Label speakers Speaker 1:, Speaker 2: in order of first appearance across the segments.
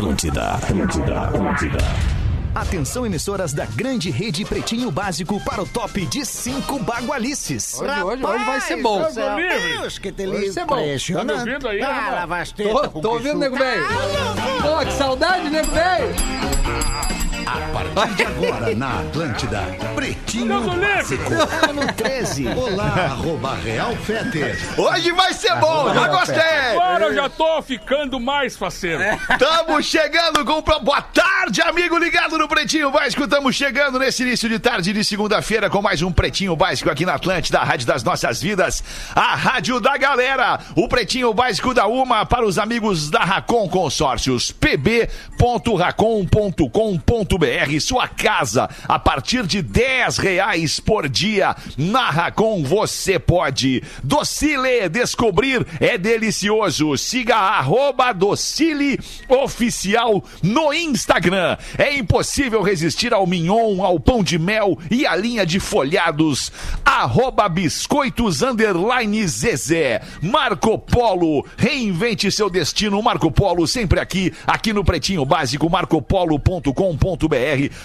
Speaker 1: Atlântida, Atlântida, Atlântida.
Speaker 2: Atenção, emissoras da grande rede Pretinho Básico para o top de cinco bagualices.
Speaker 3: Hoje, hoje, hoje vai ser bom.
Speaker 4: Deus, que te impressionante.
Speaker 5: Tá me ouvindo aí,
Speaker 4: Ah, lava as
Speaker 3: Tô, tô ouvindo, nego velho. Pô, que saudade, nego velho.
Speaker 2: A partir de agora, na Atlântida, Pretinho. Básico. Ano 13. Olá, arroba Real Feter.
Speaker 6: Hoje vai ser bom, já gostei!
Speaker 5: Agora eu já tô ficando mais faceiro.
Speaker 6: Tamo chegando com. Boa tarde, amigo ligado no Pretinho Básico. Tamo chegando nesse início de tarde de segunda-feira com mais um Pretinho Básico aqui na Atlântida, a Rádio das Nossas Vidas, a Rádio da Galera. O Pretinho Básico da Uma para os amigos da Racon Consórcios. pb.racon.com.br. Sua casa a partir de 10 reais por dia. Na Racon você pode. Docile Descobrir é delicioso. Siga arroba Docile Oficial no Instagram. É impossível resistir ao mignon, ao pão de mel e à linha de folhados. Arroba Biscoitos Underline Zezé. Marco Polo. Reinvente seu destino. Marco Polo sempre aqui, aqui no Pretinho Básico, marcopolo.com.br.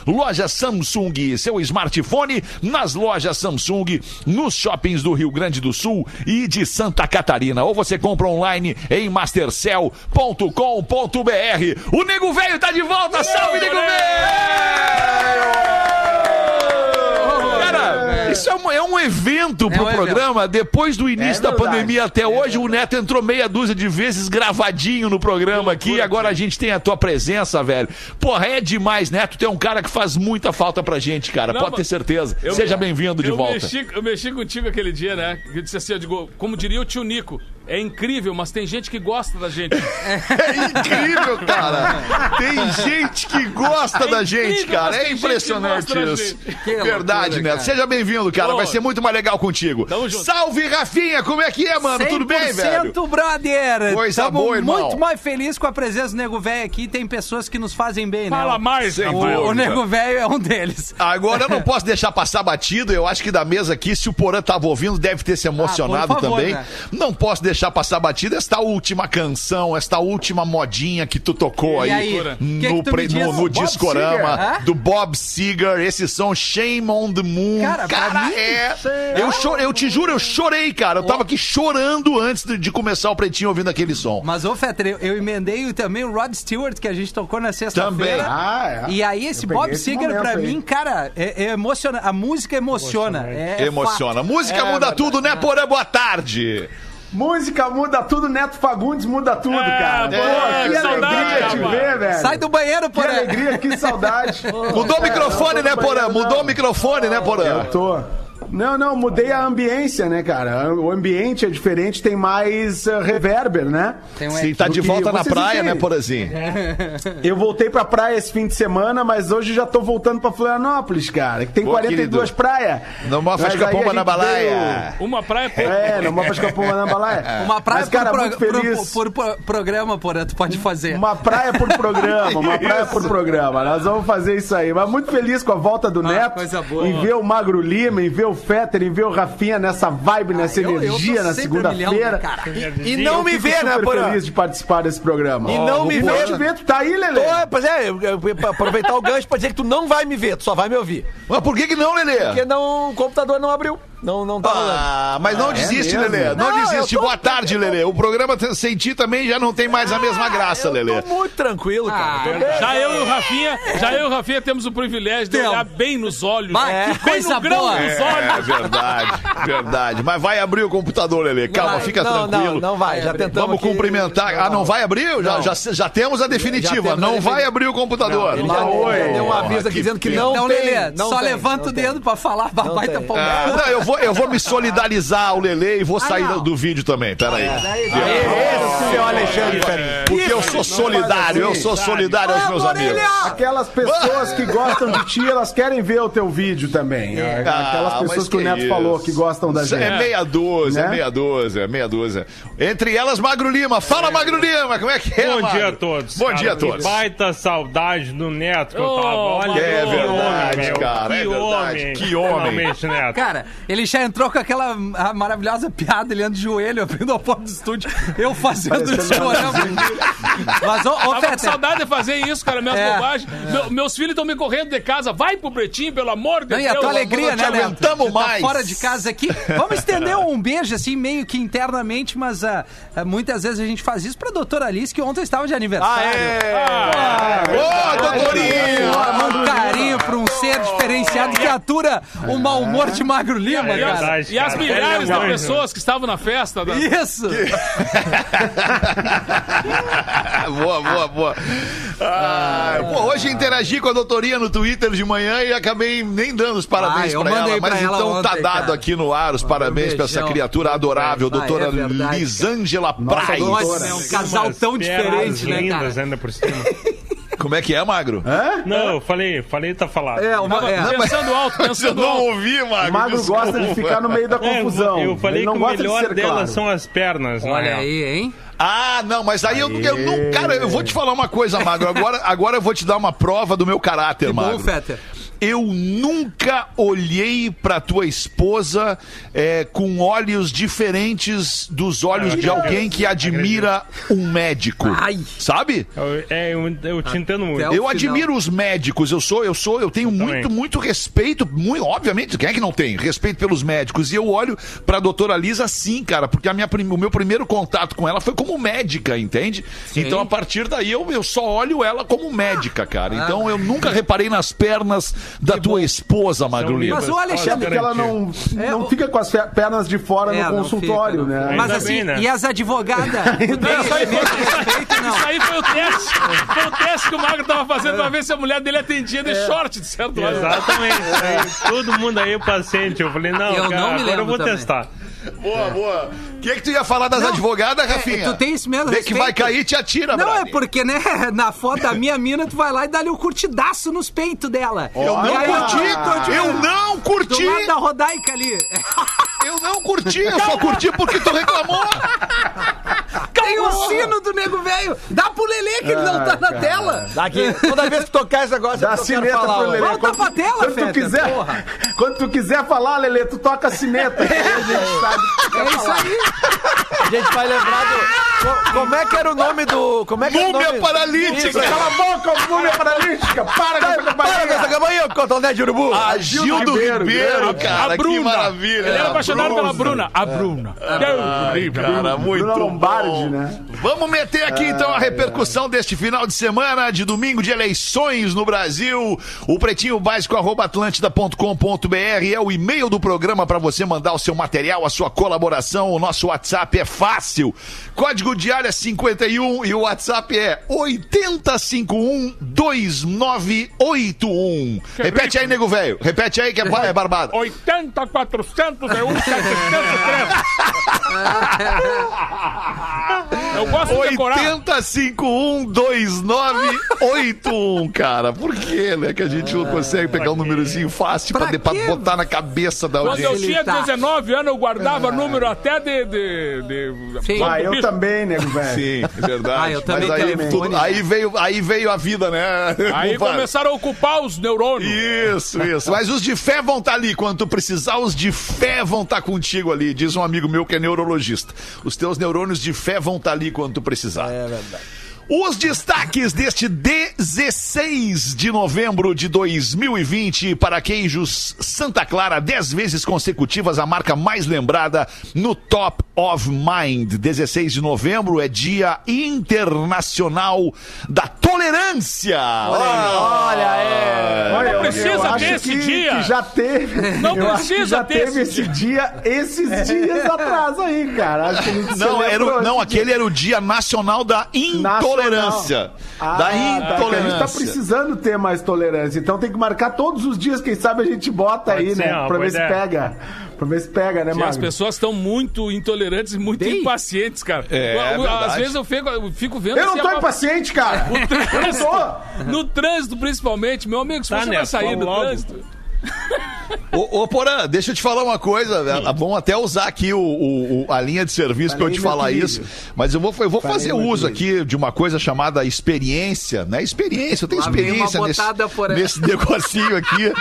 Speaker 6: Loja Samsung. Seu smartphone nas lojas Samsung, nos shoppings do Rio Grande do Sul e de Santa Catarina. Ou você compra online em mastercell.com.br. O Nego Velho tá de volta. Salve, Nego Velho! Isso é um, é um evento pro
Speaker 3: um evento.
Speaker 6: programa. Depois do início
Speaker 4: É
Speaker 6: da pandemia até hoje, o Neto entrou meia dúzia de vezes gravadinho no programa aqui. Agora a gente tem a tua presença, velho. Porra, é demais, Neto. Tu é um cara que faz muita falta pra gente, cara.
Speaker 5: Não,
Speaker 6: Pode ter certeza.
Speaker 5: Eu-
Speaker 6: Seja bem-vindo de
Speaker 5: eu
Speaker 6: volta.
Speaker 5: Mexi, eu mexi contigo aquele dia, né? Eu disse assim, eu digo, como diria o tio Nico, é incrível, mas tem gente que gosta da gente.
Speaker 6: É incrível, cara. Tem gente que gosta da gente,
Speaker 5: incrível,
Speaker 6: cara. É impressionante isso. Verdade,
Speaker 3: loucura,
Speaker 6: Neto.
Speaker 3: cara.
Speaker 6: Seja bem-vindo, cara. Vai ser muito mais legal contigo.
Speaker 5: Tamo junto.
Speaker 6: Salve, Rafinha. Como é que é, mano? Tudo bem, velho?
Speaker 7: 100%, brother!
Speaker 6: Coisa
Speaker 7: Tamo
Speaker 6: boa, irmão.
Speaker 7: muito mais feliz com a presença do Nego Velho aqui. Tem pessoas que nos fazem bem, né?
Speaker 5: Fala mais,
Speaker 6: Sem.
Speaker 7: O, o. Nego Velho é um deles.
Speaker 6: Agora eu não posso deixar passar batido. Eu acho que da mesa aqui, se o Porã tava ouvindo, deve ter se emocionado
Speaker 7: Ah, por favor,
Speaker 6: também.
Speaker 7: né?
Speaker 6: Não posso deixar passar batido esta última canção, esta última modinha que tu tocou
Speaker 7: E
Speaker 6: aí,
Speaker 7: aí?
Speaker 6: no,
Speaker 7: Que que tu me
Speaker 6: pre- no, no
Speaker 7: Bob
Speaker 6: discorama do Bob Seger. Esse som Shame on the Moon.
Speaker 7: Cara, mim,
Speaker 6: é. Eu, eu te juro, eu chorei, cara. Eu tava aqui chorando antes de, de começar o pretinho ouvindo aquele som.
Speaker 7: Mas, ô, Fetter, eu, eu emendei também o Rod Stewart, que a gente tocou na
Speaker 6: Também.
Speaker 7: sexta-feira.
Speaker 4: Ah, é.
Speaker 7: E aí, esse Bob
Speaker 4: esse
Speaker 7: Seger, pra
Speaker 4: aí.
Speaker 7: mim, cara, é, é emociona. A música emociona. É, é
Speaker 6: Emociona.
Speaker 7: fato.
Speaker 6: Música
Speaker 4: É
Speaker 6: muda
Speaker 4: verdade.
Speaker 6: tudo, né, Porã? Boa tarde.
Speaker 4: Música muda tudo, Neto Fagundes muda tudo,
Speaker 5: É,
Speaker 4: cara.
Speaker 5: pô,
Speaker 4: Pô, que
Speaker 5: que saudade,
Speaker 4: alegria te
Speaker 5: rapaz.
Speaker 4: ver, velho.
Speaker 7: Sai do banheiro,
Speaker 4: Que
Speaker 7: porra.
Speaker 4: alegria, que saudade.
Speaker 6: Mudou o microfone, né, Porã? Mudou o microfone, né, Porã?
Speaker 4: Eu tô. Não, não, mudei a ambiência, né, cara? O ambiente é diferente, tem mais uh, reverber, né?
Speaker 7: Tem um
Speaker 6: Sim, tá de volta na praia, né,
Speaker 4: entendem.
Speaker 6: Porazinho?
Speaker 4: Eu voltei pra praia esse fim de semana, mas hoje já tô voltando pra Florianópolis, cara, que tem
Speaker 6: Pô,
Speaker 4: 42
Speaker 6: querido.
Speaker 4: praias.
Speaker 6: Não mostra
Speaker 4: Mas
Speaker 6: fica
Speaker 4: aí
Speaker 6: pomba
Speaker 4: a
Speaker 6: na balaia.
Speaker 5: Uma praia
Speaker 4: veio- É, não mostra ficar pomba na balaia.
Speaker 7: Uma praia
Speaker 4: mas, cara,
Speaker 7: por,
Speaker 4: muito
Speaker 7: pro-
Speaker 4: feliz.
Speaker 7: por- por programa, porra, tu pode fazer.
Speaker 4: Uma praia por programa, uma praia por programa. Nós vamos fazer isso aí. Mas muito feliz com a volta do
Speaker 7: Ah,
Speaker 4: Neto.
Speaker 7: coisa boa.
Speaker 4: Em ver o Magro Lima, em ver o Fetter, em ver o Rafinha nessa vibe, nessa
Speaker 7: Ah, eu- eu tô
Speaker 4: energia na
Speaker 7: sempre a milhão,
Speaker 4: segunda-feira.
Speaker 7: né, cara?
Speaker 8: E não me
Speaker 4: Fico
Speaker 8: vê, né, Porã?
Speaker 4: feliz de participar desse programa.
Speaker 8: E não
Speaker 4: Ó,
Speaker 8: me
Speaker 4: vou
Speaker 8: vê.
Speaker 4: te ver, tu tá aí, Lelê.
Speaker 8: Tô, pois é, eu, eu, pra aproveitar o gancho pra dizer que tu não vai me ver, tu só vai me ouvir.
Speaker 6: Mas por que que não, Lelê?
Speaker 8: Porque não, o computador não abriu. Não, não tá.
Speaker 6: Ah, mas não desiste,
Speaker 4: mesmo?
Speaker 6: Lelê. Não,
Speaker 8: Não,
Speaker 6: desiste.
Speaker 8: eu tô-
Speaker 6: Boa tarde, Lelê. O programa sem ti também já não tem mais a mesma graça,
Speaker 8: eu
Speaker 6: Lelê.
Speaker 8: tô muito tranquilo, cara.
Speaker 7: Ah,
Speaker 8: Tô bem.
Speaker 5: Já eu e o Rafinha, já eu e o Rafinha temos o privilégio de olhar bem nos olhos. É.
Speaker 7: que
Speaker 5: bem
Speaker 7: coisa
Speaker 5: no grão
Speaker 7: boa.
Speaker 5: dos
Speaker 6: É
Speaker 5: olhos.
Speaker 6: verdade, verdade. Mas vai abrir o computador, Lelê. Calma,
Speaker 8: Vai.
Speaker 6: fica
Speaker 8: não,
Speaker 6: tranquilo.
Speaker 8: Não, não vai, já tentamos
Speaker 6: Vamos
Speaker 8: aqui.
Speaker 6: cumprimentar. Ah, não vai abrir? Já,
Speaker 8: Não.
Speaker 6: já, já temos a definitiva.
Speaker 8: temos a
Speaker 6: não
Speaker 8: definitiva.
Speaker 6: vai abrir o computador.
Speaker 8: Ele já,
Speaker 4: Oi.
Speaker 8: já deu um aviso aqui
Speaker 6: que
Speaker 8: dizendo que não tem.
Speaker 7: Lelê,
Speaker 8: não
Speaker 7: só levanta
Speaker 8: não
Speaker 7: o dedo pra falar, tá palmando.
Speaker 6: Ah, não, eu vou, eu vou me solidarizar ao Lelê e vou sair
Speaker 7: não.
Speaker 6: do, do vídeo também. Pera aí.
Speaker 8: Esse é o Alexandre.
Speaker 6: Porque eu sou solidário, eu sou solidário aos meus amigos.
Speaker 4: Aquelas pessoas que gostam de ti, elas querem ver o teu vídeo também. Aquelas
Speaker 6: Ah,
Speaker 4: pessoas
Speaker 6: mas
Speaker 4: que o Neto falou que gostam da
Speaker 6: Isso
Speaker 4: gente.
Speaker 6: É meia dúzia, é meia dúzia, é meia dúzia. Entre elas, Magro Lima. Fala, Magro Lima, como é que é,
Speaker 9: Bom dia a todos.
Speaker 6: Bom dia a todos.
Speaker 9: Baita saudade do Neto que eu tava. Olha,
Speaker 6: É
Speaker 9: que
Speaker 6: verdade, cara, é
Speaker 9: Que
Speaker 6: verdade.
Speaker 9: homem.
Speaker 6: Que homem.
Speaker 9: Neto.
Speaker 7: Cara, ele já entrou com aquela ah, maravilhosa piada, ele anda de joelho, abrindo a porta do estúdio, eu fazendo isso chorando. Mas, ô, ô
Speaker 5: Tava com saudade de fazer isso, cara, minhas
Speaker 7: É.
Speaker 5: bobagens. Meu- meus filhos estão me correndo de casa. Vai pro pretinho, pelo amor de
Speaker 7: Não, e a
Speaker 5: Deus.
Speaker 7: tua alegria, né, Neto?
Speaker 6: aguentamos
Speaker 7: Você tá
Speaker 6: mais.
Speaker 7: fora de casa aqui. Vamos estender um beijo, assim, meio que internamente, mas ah, ah, muitas vezes a gente faz isso pra doutora Alice, que ontem estava de aniversário.
Speaker 6: Ô, doutorinho!
Speaker 7: Ela manda um carinho pra um ser diferenciado que atura o mau humor de Magro Lima,
Speaker 9: É
Speaker 5: E as,
Speaker 7: cara.
Speaker 9: verdade,
Speaker 5: e as
Speaker 9: cara.
Speaker 5: milhares
Speaker 9: Ele
Speaker 5: de
Speaker 9: é um
Speaker 5: pessoas que estavam na festa. Da...
Speaker 7: Isso!
Speaker 6: boa, boa, boa. Ah, pô, hoje interagi com a doutoria no Twitter de manhã e acabei nem dando os parabéns
Speaker 7: Ah,
Speaker 6: pra ela,
Speaker 7: pra
Speaker 6: mas
Speaker 7: ela
Speaker 6: então tá
Speaker 7: ontem,
Speaker 6: dado
Speaker 7: cara.
Speaker 6: aqui no ar os parabéns pra essa criatura adorável,
Speaker 7: Ah, é
Speaker 6: doutora
Speaker 7: verdade,
Speaker 6: Lisângela Praz.
Speaker 7: Nossa, é um casal tão diferente, né,
Speaker 9: lindas
Speaker 7: cara?
Speaker 9: ainda por cima.
Speaker 6: Como é que é, Magro?
Speaker 9: Não, eu falei, falei tá falado.
Speaker 7: É, uma,
Speaker 5: Tava
Speaker 7: é.
Speaker 5: pensando alto,
Speaker 6: Eu
Speaker 5: pensando
Speaker 6: não
Speaker 5: alto.
Speaker 6: ouvi, Magro.
Speaker 4: O Magro
Speaker 6: desculpa.
Speaker 4: gosta de ficar no meio da
Speaker 9: É, eu-
Speaker 4: confusão.
Speaker 9: eu falei
Speaker 4: Ele não
Speaker 9: que o
Speaker 4: de
Speaker 9: melhor
Speaker 4: ser
Speaker 9: dela
Speaker 4: claro.
Speaker 9: são as pernas, na
Speaker 7: Olha aí, hein?
Speaker 6: Ah, não, mas aí eu, eu não. Cara, eu vou te falar uma coisa, Magro. Agora, agora eu vou te dar uma prova do meu caráter,
Speaker 7: Que bom,
Speaker 6: Magro.
Speaker 7: Fetter.
Speaker 6: Eu nunca olhei pra tua esposa é, com olhos diferentes dos olhos de alguém que admira um médico.
Speaker 7: Ai.
Speaker 6: Sabe?
Speaker 9: Eu, é, eu, eu te entendo muito.
Speaker 6: Eu admiro os médicos, eu sou, eu sou, eu tenho muito,
Speaker 9: também.
Speaker 6: muito respeito, muito, obviamente, quem é que não tem? Respeito pelos médicos. E eu olho pra doutora Lisa sim, cara, porque a minha, o meu primeiro contato com ela foi como médica, entende? Então a partir daí eu, eu só olho ela como médica, cara. Então eu nunca reparei nas pernas da tua esposa, Magro Lima.
Speaker 7: Mas o Alexandre-
Speaker 4: Porque ela não,
Speaker 7: É,
Speaker 4: não
Speaker 7: o-
Speaker 4: fica com as pernas de fora
Speaker 7: É,
Speaker 4: no consultório, né?
Speaker 7: Mas assim,
Speaker 9: bem, né?
Speaker 7: e as advogadas?
Speaker 5: Isso aí
Speaker 7: esse mesmo respeito, não?
Speaker 5: Isso aí foi o teste. Foi o teste que o Magro tava fazendo pra ver se a mulher dele atendia de short, de certo?
Speaker 9: Exatamente. Todo mundo aí, o paciente. Eu falei, não,
Speaker 7: Eu
Speaker 9: cara,
Speaker 7: não me
Speaker 9: agora eu vou
Speaker 7: também.
Speaker 9: testar.
Speaker 6: Boa, boa. O que, é que tu ia falar das advogadas, Rafinha?
Speaker 7: É, tu tem esse mesmo
Speaker 6: Vê que vai cair, te atira,
Speaker 7: Não, é
Speaker 6: brother.
Speaker 7: porque, né, na foto da minha mina, tu vai lá e dá-lhe um curtidaço nos peitos dela.
Speaker 6: Eu não
Speaker 7: aí
Speaker 6: curti,
Speaker 7: tipo,
Speaker 6: eu não
Speaker 7: Do
Speaker 6: curti,
Speaker 7: lado da Rodaica ali.
Speaker 6: eu não curti, eu só curti porque tu reclamou.
Speaker 7: Tem o sino do nego velho. Dá pro Lelê que ele não tá na tela.
Speaker 8: Daqui, toda vez que tocar esse negócio,
Speaker 4: Dá
Speaker 8: eu quero
Speaker 4: sineta
Speaker 8: falar.
Speaker 4: pro
Speaker 8: ó.
Speaker 4: Lelê.
Speaker 7: Volta pra tela,
Speaker 4: quando tu
Speaker 7: Fetter,
Speaker 4: quiser,
Speaker 7: porra.
Speaker 4: Quando tu quiser falar, Lelê, tu toca a sineta. Aí a gente sabe.
Speaker 7: É isso aí.
Speaker 8: A gente vai lembrar do... co- Como é que era o nome do... Como é que era o
Speaker 6: Múmia
Speaker 8: nome?
Speaker 6: paralítica.
Speaker 4: Cala a boca, múmia paralítica. Para com essa
Speaker 8: Para com essa
Speaker 4: campainha.
Speaker 8: campainha, cotonete de urubu.
Speaker 6: A Gildo Ribeiro,
Speaker 4: Ribeiro,
Speaker 6: cara,
Speaker 5: a Bruna.
Speaker 6: que maravilha.
Speaker 5: Ele era apaixonado pela Bruna. A Bruna.
Speaker 6: Ai, cara, muito
Speaker 4: Bruna Lombardi,
Speaker 6: bom.
Speaker 4: Né?
Speaker 6: Vamos meter aqui então a repercussão deste final de semana, de domingo de eleições no Brasil. O pretinho básico arroba atlântida.com.br é o e-mail do programa para você mandar o seu material, a sua colaboração. O nosso WhatsApp é fácil. Código de área 51 e o WhatsApp é 80512981. Repete aí, nego velho. Repete aí que é, é barbado.
Speaker 5: 80, 401, 703. Eu gosto de decorar.
Speaker 6: 80512981, cara. Por que, né? Que a gente não consegue pegar um númerozinho fácil pra,
Speaker 7: Pra
Speaker 6: de- pra botar na cabeça da
Speaker 5: Quando eu
Speaker 6: audiência.
Speaker 5: tinha
Speaker 7: Facilitar.
Speaker 5: 19 anos, eu guardava número até de. de, de
Speaker 7: Sim.
Speaker 4: Ah, eu também, nego velho.
Speaker 6: Sim, é verdade.
Speaker 7: Ah, eu também
Speaker 6: Mas aí, tudo- aí veio, aí veio a vida, né?
Speaker 5: Aí começaram a ocupar os neurônios.
Speaker 6: Isso, isso. Mas os de fé vão estar ali. Quando tu precisar, os de fé vão estar contigo ali. Diz um amigo meu que é neurologista. Os teus neurônios de fé vão estar ali quando tu precisar. É verdade. Os destaques deste 16 de novembro de 2020 para queijos Santa Clara, 10 vezes consecutivas a marca mais lembrada no Top of Mind. 16 de novembro é Dia Internacional da Tolerância.
Speaker 8: Olha, é.
Speaker 4: Olha, eu-
Speaker 5: precisa
Speaker 4: eu
Speaker 5: ter esse
Speaker 4: que,
Speaker 5: dia.
Speaker 4: que já teve.
Speaker 5: Não
Speaker 4: eu
Speaker 5: precisa ter esse
Speaker 4: esse dia, esses dias atrás aí, cara. Acho que a gente
Speaker 6: Não, era não, aquele era o Dia Nacional da Intolerância.
Speaker 4: Ah,
Speaker 6: da
Speaker 4: tá, que a gente tá
Speaker 6: intolerância.
Speaker 4: precisando ter mais tolerância. Então tem que marcar todos os dias, quem sabe a gente bota
Speaker 9: Pode
Speaker 4: aí,
Speaker 9: ser,
Speaker 4: né?
Speaker 9: ó,
Speaker 4: Pra ver se
Speaker 9: ideia.
Speaker 4: pega. Pra ver se pega, né,
Speaker 5: E as
Speaker 4: Magno?
Speaker 5: pessoas estão muito intolerantes e muito
Speaker 7: Dei.
Speaker 5: impacientes, cara.
Speaker 6: É,
Speaker 5: Eu-
Speaker 6: verdade.
Speaker 5: Às vezes eu fico, eu fico vendo.
Speaker 4: Eu não tô
Speaker 5: a-
Speaker 4: impaciente, cara. Eu não tô.
Speaker 5: No trânsito, principalmente, meu amigo, se
Speaker 9: Tá,
Speaker 5: você
Speaker 9: né?
Speaker 5: vai sair do
Speaker 9: logo.
Speaker 5: trânsito.
Speaker 6: Ô, ô Porã, deixa eu te falar uma coisa. É bom até usar aqui o, o- o- a linha de serviço pra eu te falar isso. Mas eu vou, eu vou
Speaker 4: Falei
Speaker 6: fazer uso aqui de uma coisa chamada experiência, né? Experiência, eu tenho
Speaker 7: Lá
Speaker 6: experiência nesse,
Speaker 7: botada, Porã.
Speaker 6: nesse negocinho aqui.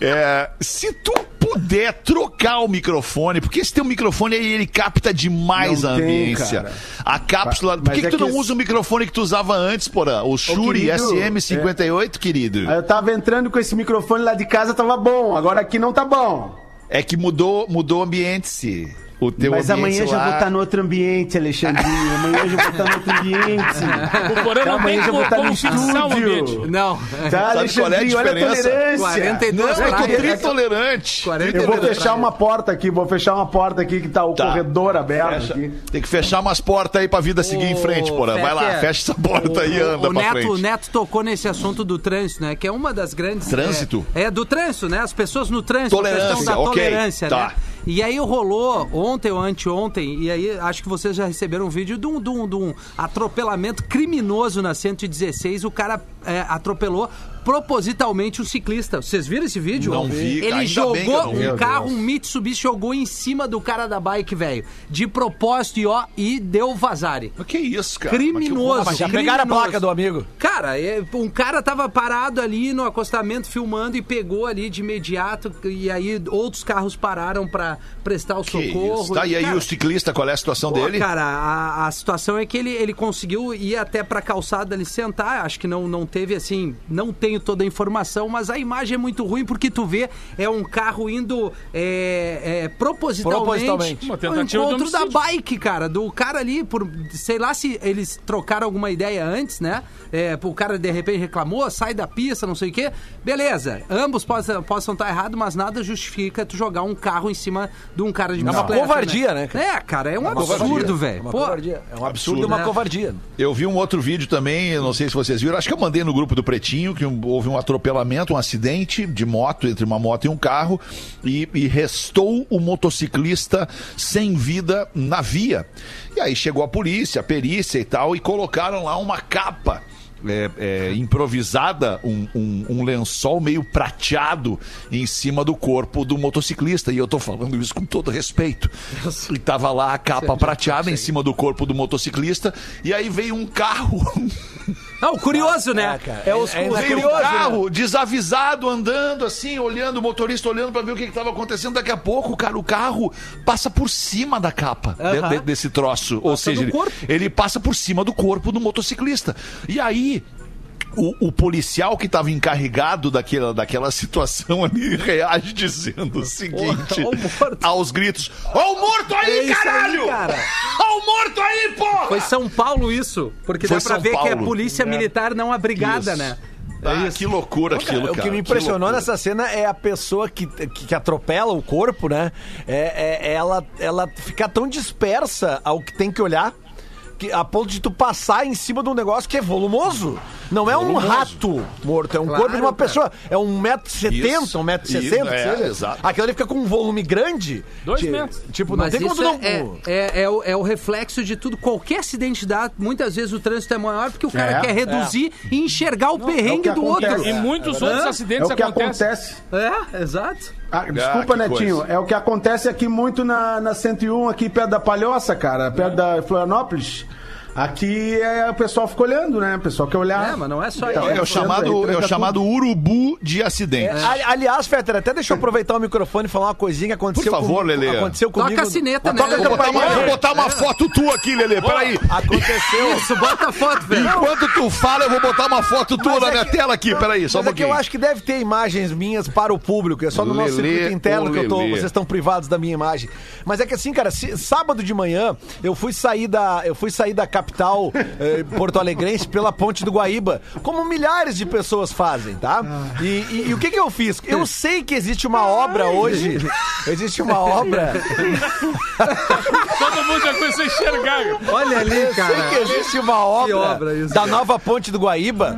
Speaker 6: É, se tu, puder trocar o microfone, porque esse teu microfone aí, ele capta demais
Speaker 4: Não
Speaker 6: a
Speaker 4: tem,
Speaker 6: ambiência.
Speaker 4: cara.
Speaker 6: a cápsula. Por
Speaker 4: Mas
Speaker 6: que, que
Speaker 4: é
Speaker 6: tu
Speaker 4: que
Speaker 6: não
Speaker 4: esse-
Speaker 6: usa o microfone que tu usava antes, porra? O Shure
Speaker 4: querido,
Speaker 6: SM58, querido?
Speaker 4: Aí eu tava entrando com esse microfone lá de casa, tava bom. Agora aqui não tá bom.
Speaker 6: É que mudou, mudou o ambiente, se. O teu
Speaker 4: Mas amanhã já
Speaker 6: lá-
Speaker 4: vou estar no outro ambiente, Alexandrinho. Amanhã já vou estar no outro ambiente.
Speaker 5: O Porã não
Speaker 4: Amanhã
Speaker 5: tem
Speaker 4: já vou
Speaker 5: como,
Speaker 4: estar no
Speaker 5: como fixar o ambiente.
Speaker 4: estúdio.
Speaker 7: Não.
Speaker 4: Tá,
Speaker 6: Sabe qual é a
Speaker 4: Alexandrinho, olha a tolerância.
Speaker 7: 42
Speaker 6: Não, eu tô tritolerante.
Speaker 7: 42
Speaker 4: Eu vou fechar uma porta aqui, vou fechar uma porta aqui que tá o
Speaker 6: Tá.
Speaker 4: corredor aberto.
Speaker 6: Tem que fechar umas portas aí pra vida seguir em frente, porra. Vai lá, fecha essa porta aí e anda
Speaker 7: o
Speaker 6: pra
Speaker 7: Neto,
Speaker 6: frente.
Speaker 7: o Neto tocou nesse assunto do trânsito, né? Que é uma das grandes.
Speaker 6: Trânsito?
Speaker 7: É, é, do trânsito, né? As pessoas no trânsito,
Speaker 6: Tolerância,
Speaker 7: da
Speaker 6: ok,
Speaker 7: tolerância,
Speaker 6: tá.
Speaker 7: né? E aí rolou ontem ou anteontem, e aí acho que vocês já receberam um vídeo de um, de um, de um atropelamento criminoso na 116. O cara é, atropelou propositalmente um ciclista. Vocês viram esse vídeo?
Speaker 6: Não vi,
Speaker 7: Ele
Speaker 6: ainda bem que eu
Speaker 7: jogou
Speaker 6: não vi.
Speaker 7: um carro, um Mitsubishi, jogou em cima do cara da bike, velho. De propósito e ó, e deu vazare.
Speaker 6: Mas que isso, cara?
Speaker 7: Criminoso.
Speaker 6: Mas que-
Speaker 8: Já pegaram a
Speaker 7: Criminoso.
Speaker 8: placa do amigo.
Speaker 7: Cara, é, um cara tava parado ali no acostamento filmando e pegou ali de imediato e aí outros carros pararam pra prestar o
Speaker 6: Que
Speaker 7: socorro.
Speaker 6: isso? Tá, e aí
Speaker 7: cara,
Speaker 6: o ciclista, qual é a situação
Speaker 7: pô,
Speaker 6: dele?
Speaker 7: Cara, a, a situação é que ele, ele conseguiu ir até pra calçada ali sentar. Acho que não, não teve assim, não tenho toda a informação, mas a imagem é muito ruim porque tu vê é um carro indo é, é, propositalmente,
Speaker 8: Propositalmente.
Speaker 5: Uma tentativa
Speaker 7: encontro da bike, cara, do cara ali, por sei lá se eles trocaram alguma ideia antes, né? É, o cara de repente reclamou, sai da pista, não sei o quê. Beleza, ambos possam, possam estar errados, mas nada justifica tu jogar um carro em cima de um cara de
Speaker 8: É uma
Speaker 7: bicicleta.
Speaker 8: covardia, né, cara?
Speaker 7: É, cara, é um
Speaker 8: covardia.
Speaker 7: absurdo,
Speaker 8: É
Speaker 7: velho.
Speaker 8: uma
Speaker 7: Pô,
Speaker 8: covardia. É um absurdo e
Speaker 7: né?
Speaker 8: uma covardia.
Speaker 6: Eu vi um outro vídeo também, eu não sei se vocês viram, acho que eu mandei no grupo do Pretinho, que um- houve um atropelamento, um acidente de moto, entre uma moto e um carro, e, e restou o motociclista sem vida na via. E aí chegou a polícia, a perícia e tal, e colocaram lá uma capa. é, é, improvisada, um, um- um lençol meio prateado em cima do corpo do motociclista. E eu tô falando isso com todo respeito. E tava lá a capa prateada em cima do corpo do motociclista. E aí veio um carro.
Speaker 7: Não, curioso, né?
Speaker 8: É os
Speaker 6: veio um
Speaker 8: curioso,
Speaker 6: carro desavisado, andando assim, olhando, o motorista olhando pra ver o que, que tava acontecendo. Daqui a pouco, cara, o carro passa por cima da capa de-
Speaker 7: Aham.
Speaker 6: de- desse troço. Ou seja, ele, ele passa por cima do corpo do motociclista. E aí. O, o policial que estava encarregado daquela, daquela situação ali reage dizendo o seguinte
Speaker 7: morto.
Speaker 6: aos gritos: Ó o morto aí,
Speaker 7: É isso aí,
Speaker 6: caralho!
Speaker 7: cara.
Speaker 6: Ó o morto aí, porra!
Speaker 7: Foi São Paulo isso, porque
Speaker 6: Foi
Speaker 7: dá pra
Speaker 6: São
Speaker 7: ver que é
Speaker 6: Paulo.
Speaker 7: polícia militar não abrigada,
Speaker 6: Isso.
Speaker 7: né?
Speaker 6: Ah, que loucura aquilo, cara.
Speaker 8: o que me impressionou
Speaker 6: loucura.
Speaker 8: nessa cena é a pessoa que, que, que atropela o corpo, né? É, é- ela, ela ficar tão dispersa ao que tem que olhar. Que, a ponto de tu passar em cima de um negócio que é volumoso. Não é um rato morto, é um corpo de uma pessoa. É um metro e setenta, um metro e sessenta,
Speaker 6: é,
Speaker 8: seja.
Speaker 6: exato.
Speaker 8: Aquilo ali fica com um volume grande.
Speaker 5: Dois
Speaker 8: Ti-
Speaker 5: metros.
Speaker 8: Tipo, não
Speaker 7: Mas
Speaker 8: tem como
Speaker 7: isso
Speaker 8: tu não...
Speaker 7: é, é, é o, é o reflexo de tudo. Qualquer acidente dá, muitas vezes o trânsito é maior porque o cara
Speaker 4: É,
Speaker 7: quer reduzir e enxergar o perrengue do
Speaker 4: acontece.
Speaker 7: outro.
Speaker 5: E muitos outros
Speaker 4: É
Speaker 5: acidentes
Speaker 4: o que
Speaker 5: acontecem.
Speaker 4: acontece.
Speaker 7: É, exato.
Speaker 4: Ah, desculpa,
Speaker 6: que
Speaker 4: Netinho.
Speaker 6: coisa.
Speaker 4: É o que acontece aqui muito na, na 101, aqui perto da Palhoça, cara, perto da Florianópolis. Aqui é, o pessoal fica olhando, né? O pessoal quer olhar.
Speaker 7: É, mas não é só
Speaker 4: Então,
Speaker 7: isso.
Speaker 6: É o chamado, é o chamado urubu de acidente.
Speaker 8: Ali- Aliás, Fetter, até deixa eu aproveitar o microfone e falar uma coisinha que aconteceu
Speaker 6: Por favor,
Speaker 8: comigo.
Speaker 6: Lelê.
Speaker 8: Aconteceu
Speaker 7: Toca
Speaker 8: comigo.
Speaker 7: a sineta, né?
Speaker 8: Toca a
Speaker 6: Vou botar uma, vou botar uma foto tua aqui, Lelê. Peraí.
Speaker 8: Aconteceu.
Speaker 7: Isso, bota a foto, velho.
Speaker 6: Enquanto tu fala, eu vou botar uma foto tua
Speaker 8: Mas
Speaker 6: na
Speaker 8: é
Speaker 6: minha
Speaker 8: que-
Speaker 6: tela aqui. Peraí, só um
Speaker 8: Mas é que eu
Speaker 6: pouquinho.
Speaker 8: acho que deve ter imagens minhas para o público. É só no nosso
Speaker 6: Lelê,
Speaker 8: circuito interno que eu tô. Vocês estão privados da minha imagem. Mas é que assim, cara, se- sábado de manhã eu fui sair da, eu fui sair da capital eh, porto alegrense pela ponte do Guaíba, como milhares de pessoas fazem, tá? E, e- e o que que eu fiz? Eu sei que existe uma obra hoje. Existe uma obra.
Speaker 5: Todo mundo já começou a enxergar.
Speaker 7: Olha ali,
Speaker 8: Eu sei
Speaker 7: cara.
Speaker 8: que existe uma obra,
Speaker 7: obra isso,
Speaker 8: da
Speaker 7: cara?
Speaker 8: nova ponte do Guaíba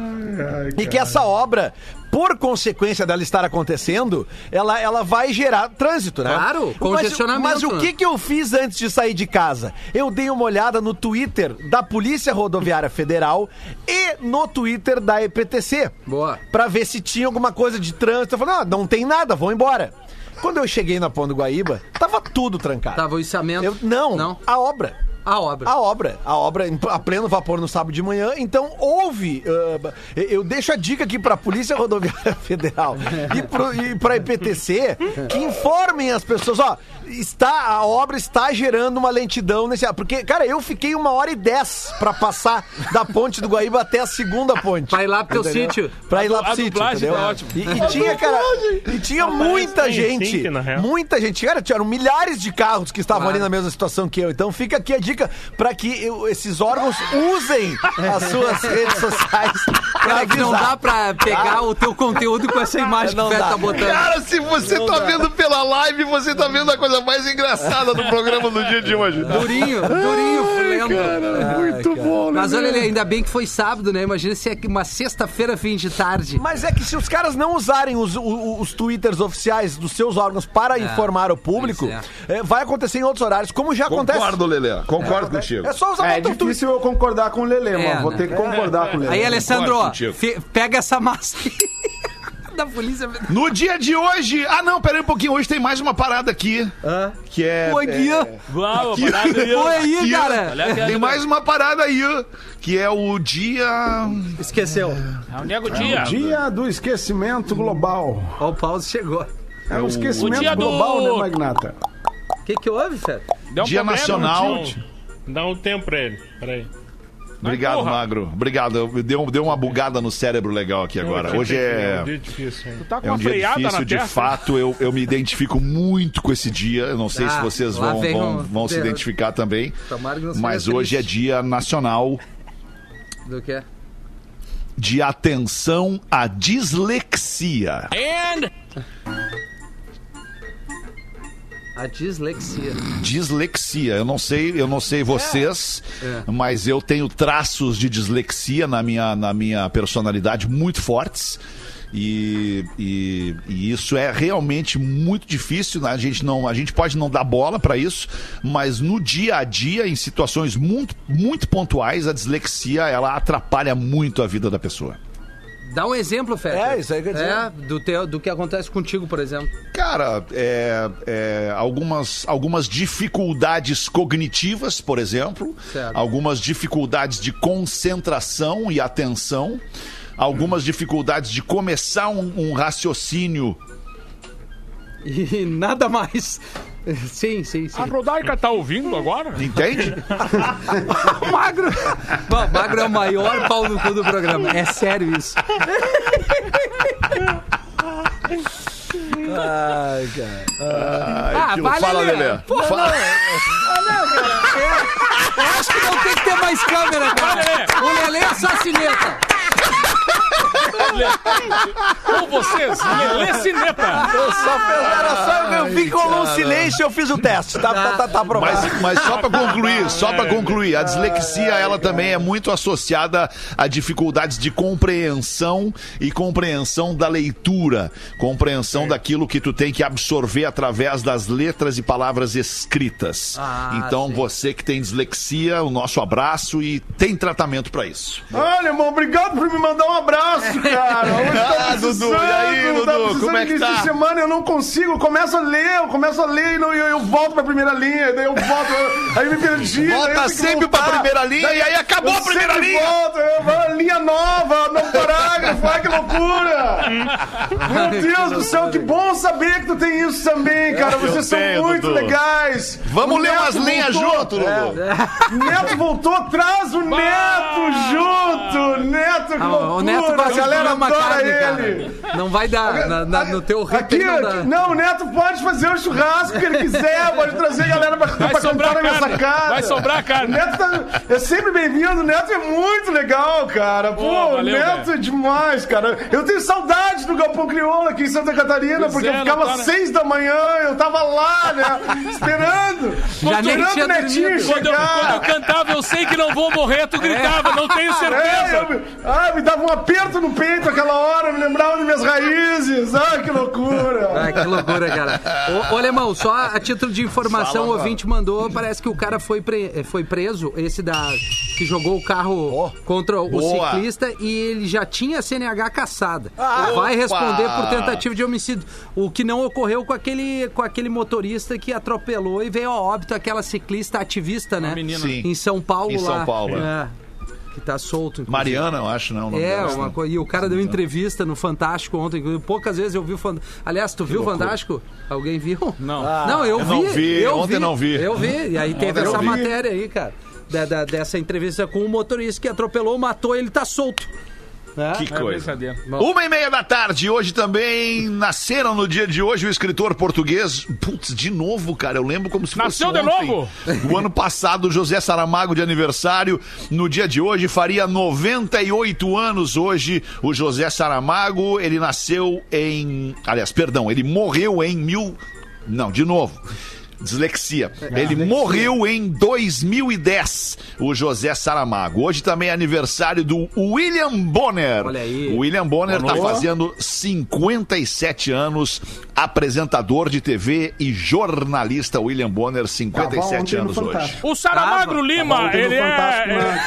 Speaker 8: e que essa obra, por consequência dela estar acontecendo, ela, ela vai gerar trânsito, né?
Speaker 7: Claro,
Speaker 8: Mas-
Speaker 7: congestionamento,
Speaker 8: Mas, o
Speaker 7: né?
Speaker 8: que, que eu fiz antes de sair de casa? Eu dei uma olhada no Twitter da Polícia Rodoviária Federal e no Twitter da EPTC.
Speaker 7: Boa.
Speaker 8: Pra ver se tinha alguma coisa de trânsito. Eu falei, ah, não tem nada, vou embora. Quando eu cheguei na Ponte do Guaíba, tava tudo trancado.
Speaker 7: Tava o içamento.
Speaker 8: Eu- não,
Speaker 7: Não.
Speaker 8: a obra.
Speaker 7: A obra.
Speaker 8: A obra. A obra a pleno vapor no sábado de manhã. Então, houve. ah, eu deixo a dica aqui pra Polícia Rodoviária Federal e, e pra IPTC que informem as pessoas. Ó, está, a obra está gerando uma lentidão nesse. Porque, cara, eu fiquei uma hora e dez pra passar da ponte do Guaíba até a segunda ponte.
Speaker 7: Pra ir lá pro teu
Speaker 8: Entendeu?
Speaker 7: sítio.
Speaker 8: Pra ir lá
Speaker 5: A
Speaker 8: pro sítio.
Speaker 5: dublagem
Speaker 8: entendeu?
Speaker 5: tá ótimo.
Speaker 8: E, e tinha, cara. E tinha muita gente.
Speaker 9: real.
Speaker 8: Muita gente. Cara, tinham milhares de carros que estavam
Speaker 7: Claro.
Speaker 8: ali na mesma situação que eu. Então fica aqui a dica pra que eu- esses órgãos usem as suas redes sociais pra
Speaker 7: É que não dá pra pegar o teu conteúdo com essa imagem que
Speaker 8: Não
Speaker 7: o Fred
Speaker 8: dá.
Speaker 7: tá botando.
Speaker 6: Cara, se você tá vendo pela live, você tá vendo a coisa mais engraçada do programa do dia de hoje.
Speaker 7: Durinho, durinho, fulendo.
Speaker 6: Muito bom, né?
Speaker 7: Mas olha ainda bem que foi sábado, né? Imagina se é uma sexta-feira, fim de tarde.
Speaker 8: Mas é que se os caras não usarem os, o- os twitters oficiais dos seus órgãos para informar o público, é, vai acontecer em outros horários, como já acontece.
Speaker 6: Concordo, Lelê. Concordo contigo.
Speaker 8: É só usar
Speaker 4: É
Speaker 8: tweet.
Speaker 4: difícil eu concordar com o Lelê,
Speaker 7: É,
Speaker 4: mano. Vou
Speaker 7: né?
Speaker 4: ter que concordar com o Lelê.
Speaker 7: Aí, Alessandro, pega essa massa aí da polícia.
Speaker 6: No dia de hoje. Ah, não, pera aí um pouquinho. Hoje tem mais uma parada aqui. Que é.
Speaker 7: Oi, Guia.
Speaker 5: Uau, a parada aí, ó.
Speaker 7: Oi aí,
Speaker 6: Aqui,
Speaker 7: cara.
Speaker 5: Aqui,
Speaker 6: Tem mais uma parada aí, que é o dia.
Speaker 7: Esqueceu.
Speaker 5: É o Nego Dia.
Speaker 4: Dia do esquecimento global.
Speaker 7: Ó, o Pause chegou.
Speaker 4: É o esquecimento
Speaker 5: O dia do-
Speaker 4: global, né, Magnata?
Speaker 7: O que que houve,
Speaker 5: um
Speaker 6: Dia
Speaker 5: problema
Speaker 6: Nacional.
Speaker 9: Dá um tempo pra ele. Peraí.
Speaker 6: Obrigado,
Speaker 5: porra.
Speaker 6: Magro. Obrigado. Eu- Deu, deu uma bugada no cérebro legal aqui agora. Hoje é.
Speaker 9: um dia difícil, hein?
Speaker 5: Tá com
Speaker 6: É um dia difícil,
Speaker 5: na
Speaker 6: de
Speaker 5: testa.
Speaker 6: fato. Eu, eu me identifico muito com esse dia. Eu não sei
Speaker 7: Ah,
Speaker 6: se vocês vão, vão, vão se identificar também. Mas hoje é dia nacional
Speaker 7: Do que?
Speaker 6: de atenção à dislexia.
Speaker 5: And
Speaker 7: A dislexia.
Speaker 6: Dislexia. Eu não sei, eu não sei vocês,
Speaker 7: É.
Speaker 6: mas eu tenho traços de dislexia na minha, na minha personalidade muito fortes. E, e- e isso é realmente muito difícil. né? A gente não, a gente pode não dar bola para isso, mas no dia a dia, em situações muito, muito pontuais, a dislexia ela atrapalha muito a vida da pessoa.
Speaker 7: Dá um exemplo, Fred.
Speaker 8: É, isso aí quer dizer.
Speaker 7: É, do, teu, do que acontece contigo, por exemplo.
Speaker 6: Cara, é, é, algumas, algumas dificuldades cognitivas, por exemplo,
Speaker 7: Certo.
Speaker 6: algumas dificuldades de concentração e atenção, algumas dificuldades de começar um, um raciocínio.
Speaker 7: E nada mais. Sim, sim, sim.
Speaker 5: a Rodaica tá ouvindo agora?
Speaker 6: Entende?
Speaker 7: Magro! Bom, Magro é o maior pau no cu do programa. É sério isso.
Speaker 8: Ai, cara.
Speaker 6: Ah, aquilo. Fala, Lelê. Fala.
Speaker 7: Eu acho que não tem que ter mais câmera, cara. O Lelê é só cineta.
Speaker 5: Com vocês, Lelê Cineta.
Speaker 8: Eu só fiz, era só, eu vi com um silêncio eu fiz o teste. Tá, tá, tá, tá aprovado.
Speaker 6: Mas, mas só para concluir, só para concluir, a dislexia ela também é muito associada a dificuldades de compreensão e compreensão da leitura, compreensão daquilo que tu tem que absorver através das letras e palavras escritas.
Speaker 7: Ah,
Speaker 6: então
Speaker 7: sim.
Speaker 6: você que tem dislexia, o nosso abraço e tem tratamento para isso.
Speaker 4: Olha, irmão, obrigado por me mandar um abraço, cara. Hoje tá
Speaker 6: Ah, Dudu,
Speaker 4: precisando,
Speaker 6: e aí, Dudu,
Speaker 4: tá
Speaker 6: como é que tá?
Speaker 4: semana eu não consigo, eu começo a ler, eu começo a ler e não- eu, eu volto pra primeira linha, daí eu volto, eu- aí me perdi. daí eu
Speaker 6: Volta sempre pra primeira linha e aí acabou a primeira linha.
Speaker 4: Volto, eu vou, linha nova, novo parágrafo, ai que loucura! Meu Deus do céu, que bom saber que tu tem isso também, cara.
Speaker 6: Eu
Speaker 4: Vocês são
Speaker 6: tenho,
Speaker 4: muito
Speaker 6: Dudu.
Speaker 4: legais.
Speaker 6: Vamos
Speaker 4: O
Speaker 6: ler umas linhas junto, Dudu.
Speaker 4: Neto voltou, traz o Neto junto! Neto, que loucura!
Speaker 7: o Neto
Speaker 4: galera
Speaker 7: comer uma
Speaker 4: adora
Speaker 7: carne,
Speaker 4: ele!
Speaker 7: cara. Não vai dar. Na, na- no teu
Speaker 4: Aqui,
Speaker 7: não dá.
Speaker 4: não, o Neto pode fazer o churrasco que ele quiser, pode trazer a galera pra, pra
Speaker 5: sobrar
Speaker 4: cantar na minha sacada.
Speaker 5: vai sobrar carne.
Speaker 4: Neto tá- é sempre bem-vindo, o Neto é muito legal, cara. Pô,
Speaker 5: Pô,
Speaker 4: o
Speaker 5: valeu,
Speaker 4: Neto é demais, cara. Eu tenho saudade do Galpão Crioula aqui em Santa Catarina,
Speaker 5: Pois
Speaker 4: porque
Speaker 5: é,
Speaker 4: eu ficava
Speaker 5: tá,
Speaker 4: às
Speaker 5: né?
Speaker 4: seis da manhã, eu tava lá, né, esperando.
Speaker 7: Já
Speaker 4: esperando o Netinho.
Speaker 5: Quando eu, quando eu cantava, eu sei que não vou morrer, tu gritava, não tenho
Speaker 4: É,
Speaker 5: certeza.
Speaker 4: eu, ah, me dava um aperto no peito aquela hora, me lembrava das minhas raízes. Ah, que loucura.
Speaker 7: Ah, que loucura, cara. Ô, ô Alemão, só a título de informação, o ouvinte mandou, parece que o cara foi, pre- eh, foi preso, esse da que jogou o carro contra o
Speaker 6: Boa.
Speaker 7: ciclista, e ele já tinha CNH caçada. Vai responder por tentativa de homicídio. O que não ocorreu com aquele, com aquele motorista que atropelou e veio a óbito aquela ciclista ativista, né?
Speaker 5: menina.
Speaker 6: Sim.
Speaker 7: Em São Paulo
Speaker 6: Em São
Speaker 7: lá.
Speaker 6: Paulo,
Speaker 7: É. Que tá solto. inclusive.
Speaker 6: Mariana, eu acho, não. nome
Speaker 7: É,
Speaker 6: dela,
Speaker 7: uma coisa. E o cara deu entrevista no Fantástico ontem. Poucas vezes eu vi o Fantástico. Aliás, tu viu o Fantástico? Alguém viu?
Speaker 5: Não.
Speaker 7: não, eu,
Speaker 6: eu
Speaker 7: vi.
Speaker 6: não vi,
Speaker 7: eu
Speaker 6: ontem não vi.
Speaker 7: Eu vi. E aí teve essa
Speaker 6: vi.
Speaker 7: matéria aí, cara. da- da- dessa entrevista com o motorista que atropelou, matou, ele tá solto. Né?
Speaker 6: Que
Speaker 5: É
Speaker 6: coisa. Uma e meia da tarde, hoje também nasceram no dia de hoje o escritor português. Putz, de novo, cara, eu lembro como se
Speaker 5: Nasceu
Speaker 6: fosse
Speaker 5: de
Speaker 6: ontem.
Speaker 5: novo?
Speaker 6: O ano passado, José Saramago de aniversário. No dia de hoje, faria 98 anos hoje. O José Saramago, ele nasceu em. Aliás, perdão, ele morreu em mil. Não, de novo. Dislexia. Ele morreu em 2010, o José Saramago. Hoje também é aniversário do William Bonner.
Speaker 7: Olha aí.
Speaker 6: O William Bonner está fazendo 57 anos, apresentador de TV e jornalista. William Bonner,
Speaker 4: Tava
Speaker 6: 57
Speaker 4: ontem no
Speaker 6: anos hoje.
Speaker 5: O Saramagro
Speaker 7: Tava,
Speaker 5: Lima,
Speaker 4: Ontem no
Speaker 5: ele é.
Speaker 4: né?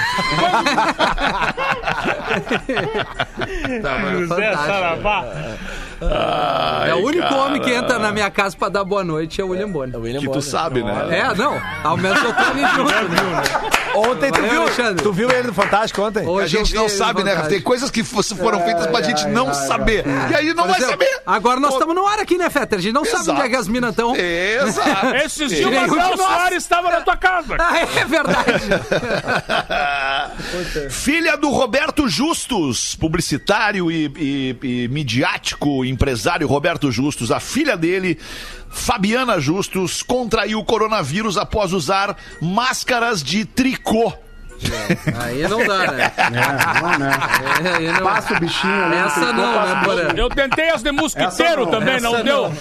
Speaker 7: Tá, mas
Speaker 9: José
Speaker 7: fantástico.
Speaker 9: Saravá.
Speaker 7: É o único
Speaker 6: cara.
Speaker 7: homem que entra na minha casa pra dar boa noite é o William Bonner.
Speaker 6: Que tu sabe, né?
Speaker 7: É, não. Ao menos eu tô ali junto. né?
Speaker 8: Ontem tu
Speaker 7: Valeu,
Speaker 8: viu,
Speaker 7: Alexandre.
Speaker 8: tu viu ele no Fantástico ontem?
Speaker 7: Hoje
Speaker 6: A gente não sabe, né? Tem coisas que foram feitas pra gente
Speaker 4: ai,
Speaker 6: não
Speaker 4: ai,
Speaker 6: saber. E aí não vai saber.
Speaker 7: Agora nós estamos no ar aqui, né, Fetter? A gente não sabe onde é que as minas estão.
Speaker 6: Exato.
Speaker 5: Esses dias o
Speaker 7: nós.
Speaker 5: Soares estava na tua casa.
Speaker 7: Ah, é verdade.
Speaker 6: Filha do Roberto Justus, publicitário e, e- e midiático, empresário Roberto Justus. A filha dele, Fabiana Justus, contraiu o coronavírus após usar máscaras de tricô.
Speaker 7: Aí não dá, né?
Speaker 4: É, não, né?
Speaker 7: É, não-
Speaker 4: Passa o bichinho ali.
Speaker 7: Essa
Speaker 4: tricô,
Speaker 7: não, né, Porã?
Speaker 5: Eu tentei as de mosquiteiro
Speaker 4: Essa não,
Speaker 5: também, não
Speaker 7: essa
Speaker 5: deu.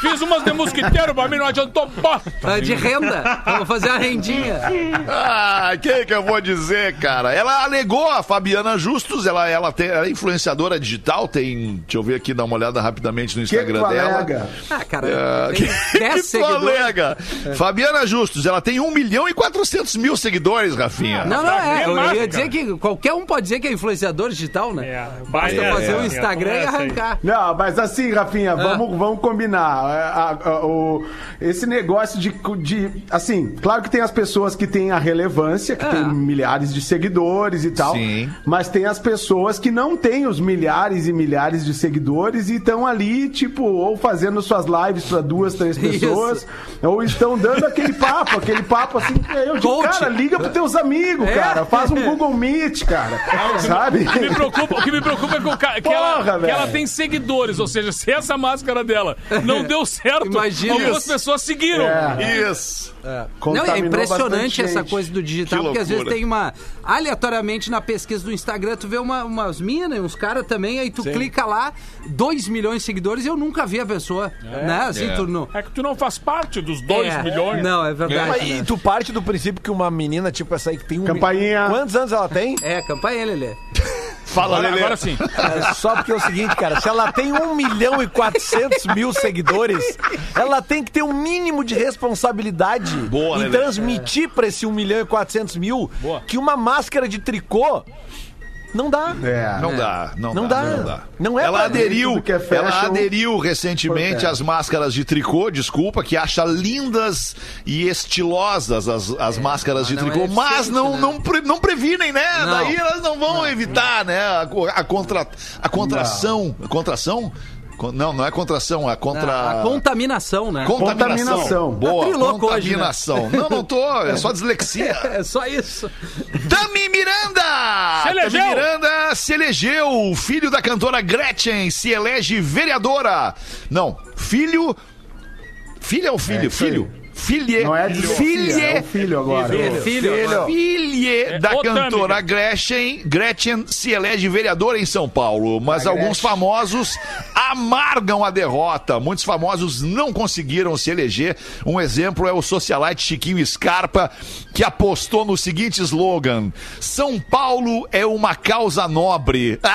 Speaker 5: Fiz umas de mosquiteiro, pra mim não adiantou bosta.
Speaker 7: De renda. Vamos fazer a rendinha.
Speaker 6: Ah, que que eu vou dizer, cara? Ela alegou a Fabiana Justus, ela, ela, tem, ela é influenciadora digital, tem, deixa eu ver aqui, dar uma olhada rapidamente no
Speaker 4: Que
Speaker 6: Instagram
Speaker 4: tu
Speaker 6: dela.
Speaker 4: alega?
Speaker 7: Ah, cara,
Speaker 6: Ah,
Speaker 7: tem
Speaker 6: que
Speaker 7: 10
Speaker 6: que alega? Fabiana Justus, ela tem 1 milhão e 400 mil seguidores, Rafinha.
Speaker 7: Não, não, é. Eu ia dizer que qualquer um pode dizer que é influenciador digital, né?
Speaker 9: É,
Speaker 7: Basta
Speaker 9: é,
Speaker 7: fazer
Speaker 9: é,
Speaker 7: um
Speaker 9: é.
Speaker 7: Instagram e arrancar.
Speaker 4: Não, mas assim, Rafinha, vamos, vamos combinar. É, a- a- o- esse negócio de, de. Assim, claro que tem as pessoas que têm a relevância, que
Speaker 7: Ah.
Speaker 4: tem milhares de seguidores e tal.
Speaker 6: Sim.
Speaker 4: Mas tem as pessoas que não têm os milhares e milhares de seguidores e estão ali, tipo, ou fazendo suas lives para duas, três
Speaker 7: Isso.
Speaker 4: pessoas, ou estão dando aquele papo, aquele papo assim. Eu digo,
Speaker 7: Coach.
Speaker 4: cara, liga pros teus amigos,
Speaker 7: É.
Speaker 4: cara. Faz um Google Meet, cara. Sabe?
Speaker 5: O que me preocupa, o que me preocupa é que, o ca- que
Speaker 4: Porra,
Speaker 5: ela, que ela tem seguidores, ou seja, se essa máscara dela não deu certo,
Speaker 7: Imagina.
Speaker 5: algumas
Speaker 7: Isso.
Speaker 5: pessoas seguiram.
Speaker 4: É.
Speaker 6: Isso.
Speaker 7: Não, é
Speaker 4: Contaminou bastante
Speaker 7: impressionante essa
Speaker 4: gente.
Speaker 7: coisa do digital,
Speaker 6: Que
Speaker 7: porque às vezes tem uma. Aleatoriamente na pesquisa do Instagram, tu vê uma- umas minas, uns caras também, aí tu clica lá, 2 milhões de seguidores e eu nunca vi a pessoa. Né? Assim,
Speaker 6: É.
Speaker 7: tu não.
Speaker 5: É que tu não faz parte dos 2
Speaker 7: É.
Speaker 5: milhões.
Speaker 7: Não, é verdade.
Speaker 8: Mas,
Speaker 7: né?
Speaker 8: e tu parte do princípio que uma menina, tipo essa aí, que tem um.
Speaker 4: Campainha.
Speaker 8: Quantos anos ela tem?
Speaker 7: É, campanha, Lelê.
Speaker 6: Fala,
Speaker 5: Agora,
Speaker 6: Lelê.
Speaker 5: agora sim.
Speaker 8: É só porque é o seguinte, cara, se ela tem 1 milhão e 400 mil seguidores, ela tem que ter um mínimo de responsabilidade
Speaker 6: Boa,
Speaker 8: em
Speaker 6: Lelê.
Speaker 8: transmitir pra esse 1 milhão e 400 mil
Speaker 5: Boa.
Speaker 8: que uma máscara de tricô não dá.
Speaker 4: É.
Speaker 6: Não dá, não,
Speaker 8: Não
Speaker 6: dá,
Speaker 8: dá.
Speaker 6: não dá.
Speaker 8: Não é
Speaker 6: ela aderiu,
Speaker 4: é fashion.
Speaker 6: ela aderiu recentemente
Speaker 4: Protege.
Speaker 6: às máscaras de tricô, desculpa, que acha lindas e estilosas as, as máscaras de
Speaker 7: não
Speaker 6: tricô,
Speaker 7: é
Speaker 6: mas não,
Speaker 7: né?
Speaker 6: não, pre- não previnem, né?
Speaker 7: Não.
Speaker 6: Daí elas não vão evitar, né? A, a contra, a contração, contração? Não, não é contração, é contra
Speaker 7: A contaminação, né?
Speaker 6: contaminação.
Speaker 4: Contaminação.
Speaker 6: Boa,
Speaker 7: Tá trilouco hoje, né?
Speaker 6: contaminação. Não, não tô, é só dislexia.
Speaker 7: É só isso.
Speaker 6: Tami Miranda!
Speaker 5: Se elegeu!
Speaker 6: Tami Miranda se elegeu. Filho da cantora Gretchen se elege vereadora. Não, filho. Filha ou filho?
Speaker 4: aí.
Speaker 6: filho. Filhe.
Speaker 4: Não é dislexia,
Speaker 6: filhe.
Speaker 4: é filho agora.
Speaker 7: Filho, filho.
Speaker 6: Filhe da
Speaker 5: ô,
Speaker 6: cantora. Gretchen, Gretchen se elege vereadora em São Paulo, mas
Speaker 4: A
Speaker 6: alguns
Speaker 4: Gretchen.
Speaker 6: famosos amargam a derrota. Muitos famosos não conseguiram se eleger. Um exemplo é o socialite Chiquinho Scarpa, que apostou no seguinte slogan: São Paulo é uma causa nobre.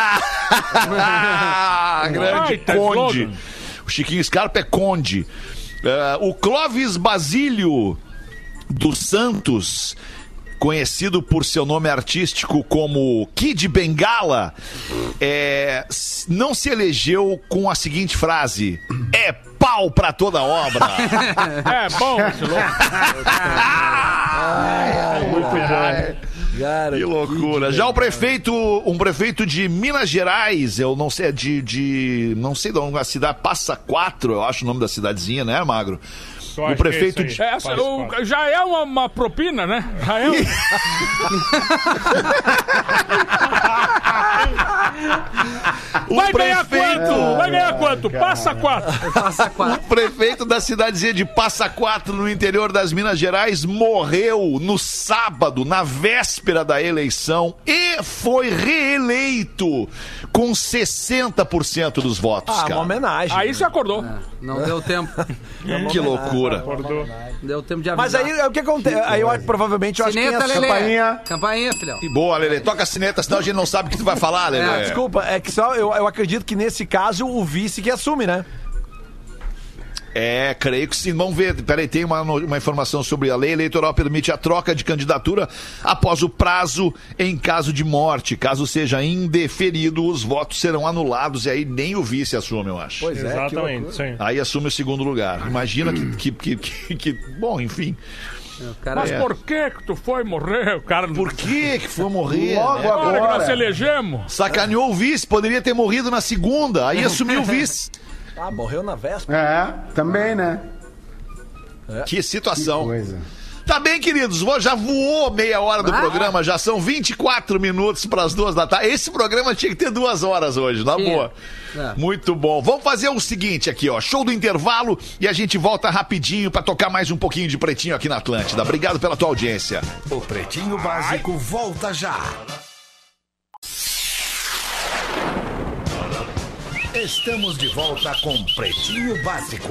Speaker 6: Ah, grande
Speaker 5: Baita
Speaker 6: conde.
Speaker 5: slogan.
Speaker 6: O Chiquinho Scarpa é conde. Eh, o Clóvis Basílio dos Santos conhecido por seu nome artístico como Kid Bengala, é, não se elegeu com a seguinte frase: É pau pra toda obra.
Speaker 5: É bom esse louco.
Speaker 9: Muito bom.
Speaker 8: Cara,
Speaker 6: Que loucura. Já o prefeito, um prefeito de Minas Gerais, eu não sei, é de, de não sei de onde, a cidade, Passa Quatro, eu acho o nome da cidadezinha, né, Magro?
Speaker 9: Eu
Speaker 6: O
Speaker 9: é
Speaker 6: prefeito
Speaker 9: isso
Speaker 6: de...
Speaker 5: É, essa- o- já é uma, uma propina, né? Já é um...
Speaker 6: o
Speaker 5: Vai ganhar
Speaker 6: prefeito-
Speaker 5: quanto? Vai ganhar quanto? Passa quatro.
Speaker 7: Passa
Speaker 6: O
Speaker 7: quatro.
Speaker 6: prefeito da cidadezinha de Passa Quatro, no interior das Minas Gerais, morreu no sábado, na véspera da eleição, e foi reeleito com 60% dos votos,
Speaker 8: ah, uma
Speaker 6: cara.
Speaker 8: homenagem.
Speaker 5: Aí você acordou.
Speaker 7: Não deu tempo.
Speaker 6: Que loucura.
Speaker 9: Acordou.
Speaker 7: Deu tempo de avisar.
Speaker 8: Mas aí o que acontece? Aí eu acho, provavelmente eu acho que tem essa-
Speaker 4: campainha.
Speaker 7: Campainha, filhão.
Speaker 6: Boa, Lelê. Toca a sineta, senão a gente não sabe o que tu vai falar, Lelê.
Speaker 8: Ah, desculpa, é que só eu, eu acredito que nesse caso o vice que assume, né?
Speaker 6: É, creio que sim. Vamos ver. Peraí, tem uma, uma informação sobre a lei eleitoral permite a troca de candidatura após o prazo em caso de morte. Caso seja indeferido, os votos serão anulados e aí nem o vice assume, eu acho.
Speaker 8: Pois é,
Speaker 9: Exatamente, isso aí.
Speaker 6: Assume o segundo lugar. Imagina que, que, que, que- que- Bom, enfim.
Speaker 7: Cara
Speaker 5: Mas
Speaker 6: É.
Speaker 5: por que que tu foi morrer? Cara...
Speaker 6: Por que que foi morrer?
Speaker 4: Logo
Speaker 6: né?
Speaker 5: Agora que nós
Speaker 4: agora.
Speaker 5: elegemos.
Speaker 6: Sacaneou o vice, poderia ter morrido na segunda. Aí assumiu o vice.
Speaker 8: Ah, morreu na véspera.
Speaker 4: É, também, né?
Speaker 6: Que situação.
Speaker 4: Coisa.
Speaker 6: Tá bem, queridos, já voou meia hora do
Speaker 7: Ah.
Speaker 6: programa, já são 24 minutos para as duas da tarde. Esse programa tinha que ter duas horas hoje, na boa.
Speaker 7: É.
Speaker 6: Muito bom. Vamos fazer o seguinte aqui, ó, show do intervalo e a gente volta rapidinho para tocar mais um pouquinho de pretinho aqui na Atlântida. Obrigado pela tua audiência.
Speaker 2: O Pretinho Básico volta já. Estamos de volta com Pretinho Básico.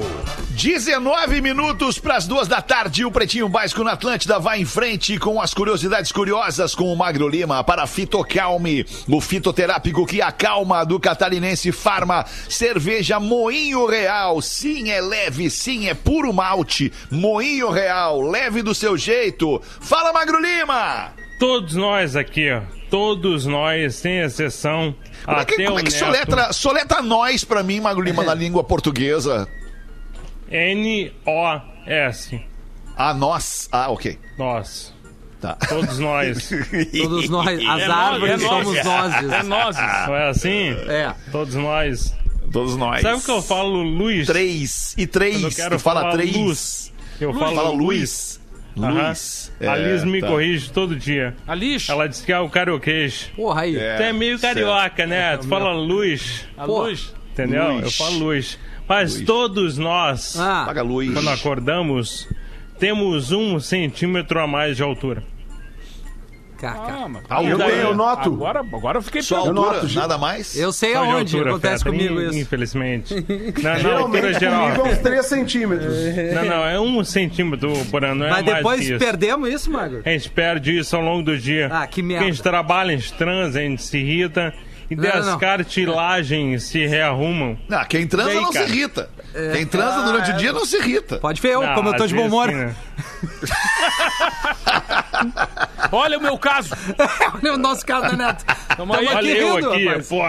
Speaker 6: 19 minutos para as duas da tarde. O Pretinho Básico na Atlântida vai em frente com as curiosidades curiosas com o Magro Lima para Fitocalme, o fitoterápico que acalma do catarinense Farma. Cerveja Moinho Real. Sim, é leve, sim, é puro malte. Moinho Real, leve do seu jeito. Fala, Magro Lima!
Speaker 9: Todos nós aqui, ó. Todos nós, sem exceção.
Speaker 6: Como é
Speaker 9: até
Speaker 6: que, como
Speaker 9: o
Speaker 6: é que
Speaker 9: Neto.
Speaker 6: soletra, soletra nós pra mim, Magro Lima, na língua portuguesa?
Speaker 9: N-O-S.
Speaker 6: Ah, nós. Ah, ok.
Speaker 9: Nós.
Speaker 6: Tá.
Speaker 9: Todos nós.
Speaker 7: Todos nós, as
Speaker 5: É
Speaker 7: árvores
Speaker 5: nós, é
Speaker 7: somos
Speaker 5: nós. É nós.
Speaker 9: Não é assim?
Speaker 7: É.
Speaker 9: Todos nós.
Speaker 6: Todos nós.
Speaker 9: Sabe o que eu falo, Luiz?
Speaker 6: Três. E três.
Speaker 9: Quando eu quero
Speaker 6: tu fala três.
Speaker 9: luz. Eu
Speaker 6: Fala,
Speaker 9: falo Luiz.
Speaker 6: Luiz. Luiz.
Speaker 9: a Liz me
Speaker 6: tá.
Speaker 9: corrige todo dia.
Speaker 5: A lixo.
Speaker 9: Ela diz que é o carioquês.
Speaker 7: Porra, aí.
Speaker 6: É.
Speaker 9: Tu é meio carioca, né? Tu fala luz,
Speaker 5: A luz.
Speaker 9: entendeu?
Speaker 6: Luz.
Speaker 9: Eu falo luz. Mas todos nós,
Speaker 7: Ah,
Speaker 9: quando acordamos, temos um centímetro a mais de altura.
Speaker 7: Caca.
Speaker 5: Ah, mas...
Speaker 6: Ah,
Speaker 4: Eu, eu noto.
Speaker 5: Agora, agora eu fiquei
Speaker 6: Só
Speaker 4: Eu
Speaker 6: altura,
Speaker 4: noto, gente.
Speaker 6: nada mais?
Speaker 7: Eu sei
Speaker 9: Só de
Speaker 7: aonde
Speaker 9: altura,
Speaker 7: acontece
Speaker 9: Feta,
Speaker 7: comigo
Speaker 9: in-
Speaker 7: isso.
Speaker 9: Infelizmente. Na, na
Speaker 4: Geralmente
Speaker 9: altura geral.
Speaker 4: comigo é uns 3 centímetros.
Speaker 9: Não, não, é um centímetro por ano, não é
Speaker 7: Mas
Speaker 9: mais
Speaker 7: depois
Speaker 9: isso.
Speaker 7: perdemos isso, Magro?
Speaker 9: A gente perde isso ao longo do dia.
Speaker 7: Ah, que
Speaker 9: Porque
Speaker 7: merda.
Speaker 9: a gente trabalha, a gente transa, a gente se irrita. E daí
Speaker 7: Não,
Speaker 9: as
Speaker 7: não.
Speaker 9: cartilagens se rearrumam.
Speaker 6: Ah, quem transa
Speaker 9: aí,
Speaker 6: não
Speaker 9: cara?
Speaker 6: se irrita. Quem transa durante o dia não se irrita.
Speaker 7: Pode ver eu,
Speaker 9: Não,
Speaker 7: como eu tô de bom humor.
Speaker 9: sim, né?
Speaker 5: Olha o meu caso.
Speaker 7: Olha o nosso caso da Neto. Tamo
Speaker 5: aí,
Speaker 9: Olha
Speaker 7: aqui
Speaker 9: eu
Speaker 7: rindo,
Speaker 9: aqui,
Speaker 7: rapaz.
Speaker 9: pô.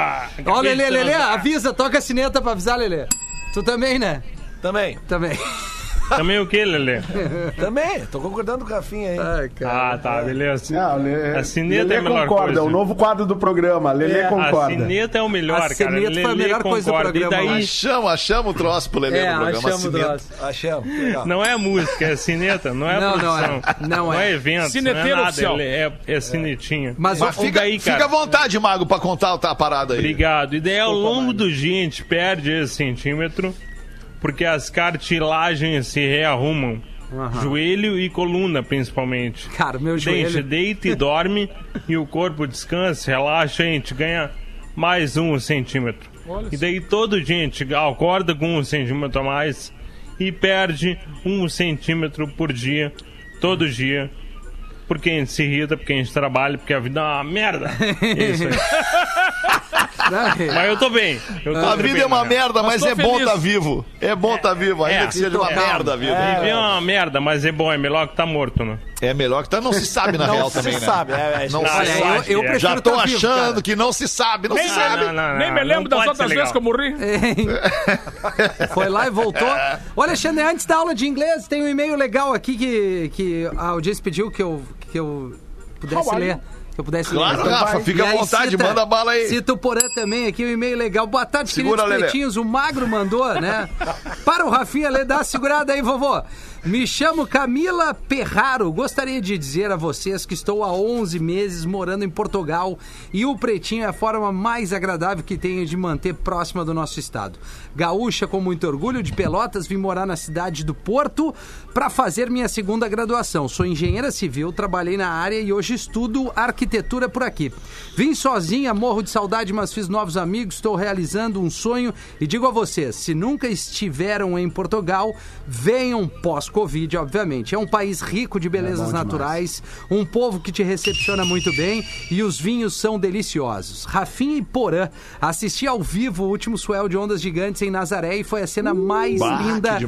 Speaker 7: Ó, Lelê, Lelê, avisa, toca a sineta pra avisar, Lelê. Tu também, né?
Speaker 8: Também.
Speaker 7: Também.
Speaker 9: Também o que, Lelê?
Speaker 8: Também. Tô concordando com o Rafinha aí.
Speaker 7: Ai, cara.
Speaker 9: Ah, tá, beleza.
Speaker 4: Não, Lê,
Speaker 9: A sineta
Speaker 4: Lelê
Speaker 9: é a melhor
Speaker 4: concorda,
Speaker 9: coisa.
Speaker 4: o novo quadro do programa. Lelê
Speaker 9: A
Speaker 4: concorda.
Speaker 9: sineta é o melhor,
Speaker 7: A
Speaker 9: cara.
Speaker 7: sineta foi a
Speaker 9: Lelê
Speaker 7: melhor coisa do
Speaker 9: concorda.
Speaker 7: programa,
Speaker 9: E daí,
Speaker 6: Achamos, achamos o troço pro Lelê
Speaker 7: É,
Speaker 6: no programa.
Speaker 7: achamos o troço.
Speaker 8: Achamos. Legal.
Speaker 9: não é música, é sineta, não é
Speaker 7: Não, não é.
Speaker 9: produção.
Speaker 7: Não é.
Speaker 9: evento,
Speaker 5: Cineteiro
Speaker 9: não é nada,
Speaker 5: oficial.
Speaker 9: é, é cinetinha.
Speaker 7: Mas,
Speaker 6: Mas
Speaker 7: o-
Speaker 6: fica,
Speaker 9: daí, cara?
Speaker 6: fica à vontade, Mago, pra contar a parada aí.
Speaker 9: Obrigado. E daí ao longo do dia a gente perde esse centímetro, porque as cartilagens se rearrumam. Joelho e coluna, principalmente.
Speaker 7: Cara, meu
Speaker 9: a gente
Speaker 7: joelho.
Speaker 9: deita e dorme e o corpo descansa, relaxa, a gente ganha mais um centímetro. E daí todo dia a gente acorda com um centímetro a mais e perde um centímetro por dia, todo dia. Porque a gente se irrita, porque a gente trabalha, porque a vida é uma merda. É isso aí. Mas eu tô bem. Eu tô
Speaker 6: A vida
Speaker 9: bem,
Speaker 6: é uma
Speaker 9: né?
Speaker 6: merda, mas,
Speaker 5: tô
Speaker 6: é bom
Speaker 5: feliz.
Speaker 6: estar vivo. É bom estar vivo, ainda
Speaker 9: É.
Speaker 6: que seja uma merda a vida.
Speaker 9: Viver é uma merda, mas é bom, é melhor que tá morto, né?
Speaker 6: É melhor que tá, não se sabe na real
Speaker 8: se
Speaker 6: também, né?
Speaker 8: sabe, é, é,
Speaker 6: não
Speaker 8: não,
Speaker 6: se
Speaker 7: Olha,
Speaker 6: sabe.
Speaker 7: eu, eu
Speaker 9: Já
Speaker 7: prefiro
Speaker 6: Já tô
Speaker 7: tá vivo,
Speaker 6: achando
Speaker 7: cara.
Speaker 6: que não se sabe, não
Speaker 5: Nem,
Speaker 6: se sabe.
Speaker 9: Não, não,
Speaker 5: nem
Speaker 9: não,
Speaker 5: me lembro
Speaker 9: não
Speaker 5: das outras vezes que eu morri.
Speaker 7: Foi lá e voltou. Ô, Alexandre, antes da aula de inglês, tem um e-mail legal aqui que, que a audiência pediu que eu, que eu pudesse
Speaker 5: How
Speaker 7: ler. Que eu pudesse
Speaker 6: Claro,
Speaker 7: ler.
Speaker 6: Rafa, fica
Speaker 7: E
Speaker 6: à vontade,
Speaker 7: cita-
Speaker 6: manda bala aí.
Speaker 7: Cita o Porã também aqui, um e-mail legal. Boa tarde,
Speaker 6: Segura,
Speaker 7: queridos
Speaker 6: Lelê.
Speaker 7: pretinhos. O Magro mandou, né? Para o Rafinha, Lê, dá uma segurada aí, vovô. Me chamo Camila Perraro. Gostaria de dizer a vocês que estou há 11 meses morando em Portugal e o Pretinho é a forma mais agradável que tenho de manter próxima do nosso estado. Gaúcha com muito orgulho de Pelotas, vim morar na cidade do Porto para fazer minha segunda graduação. Sou engenheira civil, trabalhei na área e hoje estudo arquitetura por aqui. Vim sozinha, morro de saudade, mas fiz novos amigos, estou realizando um sonho e digo a vocês, se nunca estiveram em Portugal, venham pós-Covid, obviamente. É um país rico de belezas naturais, um povo que te recepciona muito bem e os vinhos são deliciosos. Rafinha e Porã, assisti ao vivo o último swell de ondas gigantes em Nazaré e foi a cena mais
Speaker 6: bah,
Speaker 7: linda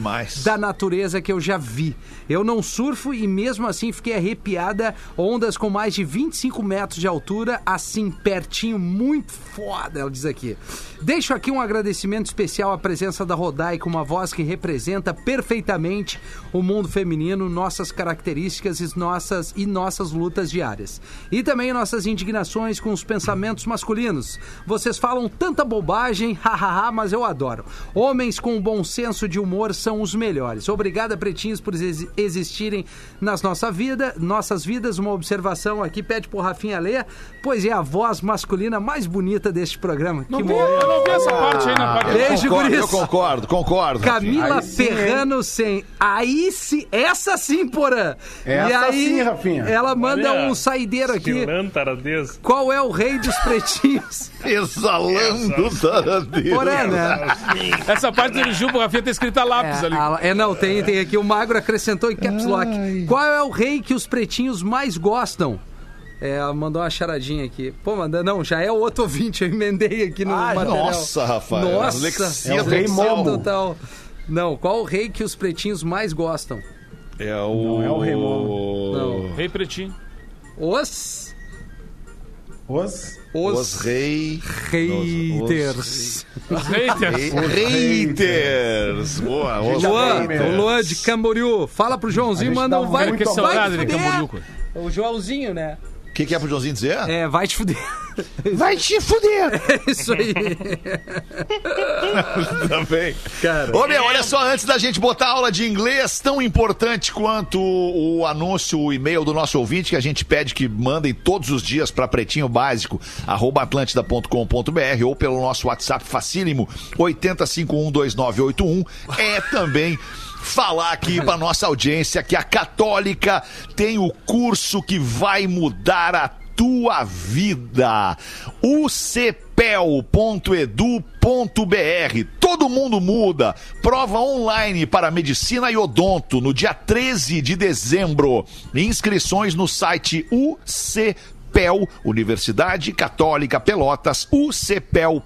Speaker 7: da natureza que eu já vi. Eu não surfo e mesmo assim fiquei arrepiada. Ondas com mais de 25 metros de altura, assim pertinho, muito foda, ela diz aqui. Deixo aqui um agradecimento especial à presença da Rodai com uma voz que representa perfeitamente o mundo feminino, nossas características e nossas, e nossas lutas diárias. E também nossas indignações com os pensamentos masculinos. Vocês falam tanta bobagem, hahaha, mas eu adoro. Homens com bom senso de humor são os melhores. Obrigada, pretinhos, por exi- existirem nas nossa vida, nossas vidas. Uma observação aqui, pede pro Rafinha ler, pois é a voz masculina mais bonita deste programa.
Speaker 5: Não
Speaker 7: que
Speaker 5: vi, eu não vi essa parte aí na parte.
Speaker 7: Beijo,
Speaker 6: Concordo,
Speaker 7: guris.
Speaker 6: eu concordo, concordo.
Speaker 7: Camila Ferrano sem. Aí sim, essa sim, Porã.
Speaker 4: Essa
Speaker 7: e aí,
Speaker 4: sim, Rafinha.
Speaker 7: ela manda
Speaker 9: Olha,
Speaker 7: um saideiro aqui.
Speaker 9: Desse.
Speaker 7: Qual é o rei dos pretinhos?
Speaker 6: Exalando Tarandeiro.
Speaker 7: Porã, né?
Speaker 5: Essa parte do Gil, o Rafinha tá escrita a lápis
Speaker 7: É,
Speaker 5: ali.
Speaker 7: a- é, não, tem, tem aqui. O Magro acrescentou em caps lock. Qual é o rei que os pretinhos mais gostam? É, ela mandou uma charadinha aqui. Pô, manda, não, já é o outro ouvinte, eu emendei aqui no
Speaker 6: Ai,
Speaker 7: material.
Speaker 6: nossa, Rafael,
Speaker 7: Nossa,
Speaker 6: alexia
Speaker 7: é o rei. Momo. total. Não, qual o rei que os pretinhos mais gostam?
Speaker 6: É o...
Speaker 4: Não é o Rei Momo.
Speaker 7: Não.
Speaker 5: Rei Pretinho.
Speaker 7: Os...
Speaker 4: Os...
Speaker 7: Os,
Speaker 6: Os rei...
Speaker 7: haters.
Speaker 5: Os haters.
Speaker 6: Haters. Boa, os
Speaker 7: Luan, o Luan de Camboriú. Fala pro Joãozinho, manda um vai,
Speaker 4: muito
Speaker 5: Que
Speaker 7: vai
Speaker 5: saudade de. Camboriú.
Speaker 7: O Joãozinho, né?
Speaker 6: O que, que é pro Joãozinho dizer?
Speaker 7: É, vai te fuder.
Speaker 6: Vai te fuder.
Speaker 7: É isso aí.
Speaker 6: Também.
Speaker 7: Cara.
Speaker 6: Ô, meu, olha só, antes da gente botar a aula de inglês, tão importante quanto o anúncio, o e-mail do nosso ouvinte, que a gente pede que mandem todos os dias para pretinho básico, arroba atlântida.com.br ou pelo nosso WhatsApp facílimo, 80512981, é também falar aqui para nossa audiência que a Católica tem o curso que vai mudar a tua vida. ucpel.edu.br. Todo mundo muda. Prova online para medicina e odonto no dia 13 de dezembro. Inscrições no site UCPel, Universidade Católica Pelotas, ucpel.edu.br,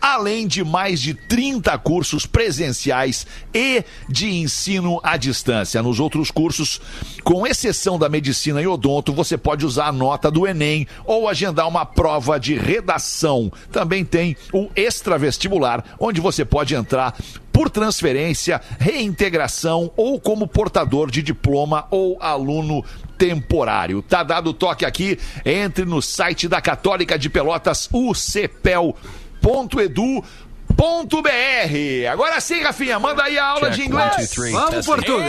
Speaker 6: além de mais de 30 cursos presenciais e de ensino à distância. Nos outros cursos, com exceção da medicina e odonto, você pode usar a nota do Enem ou agendar uma prova de redação. Também tem o extravestibular, onde você pode entrar por transferência, reintegração ou como portador de diploma ou aluno temporário. Tá dado o toque aqui, entre no site da Católica de Pelotas, ucpel.edu.br. Agora sim, Rafinha, manda aí a aula de inglês.
Speaker 7: Vamos, Portuga.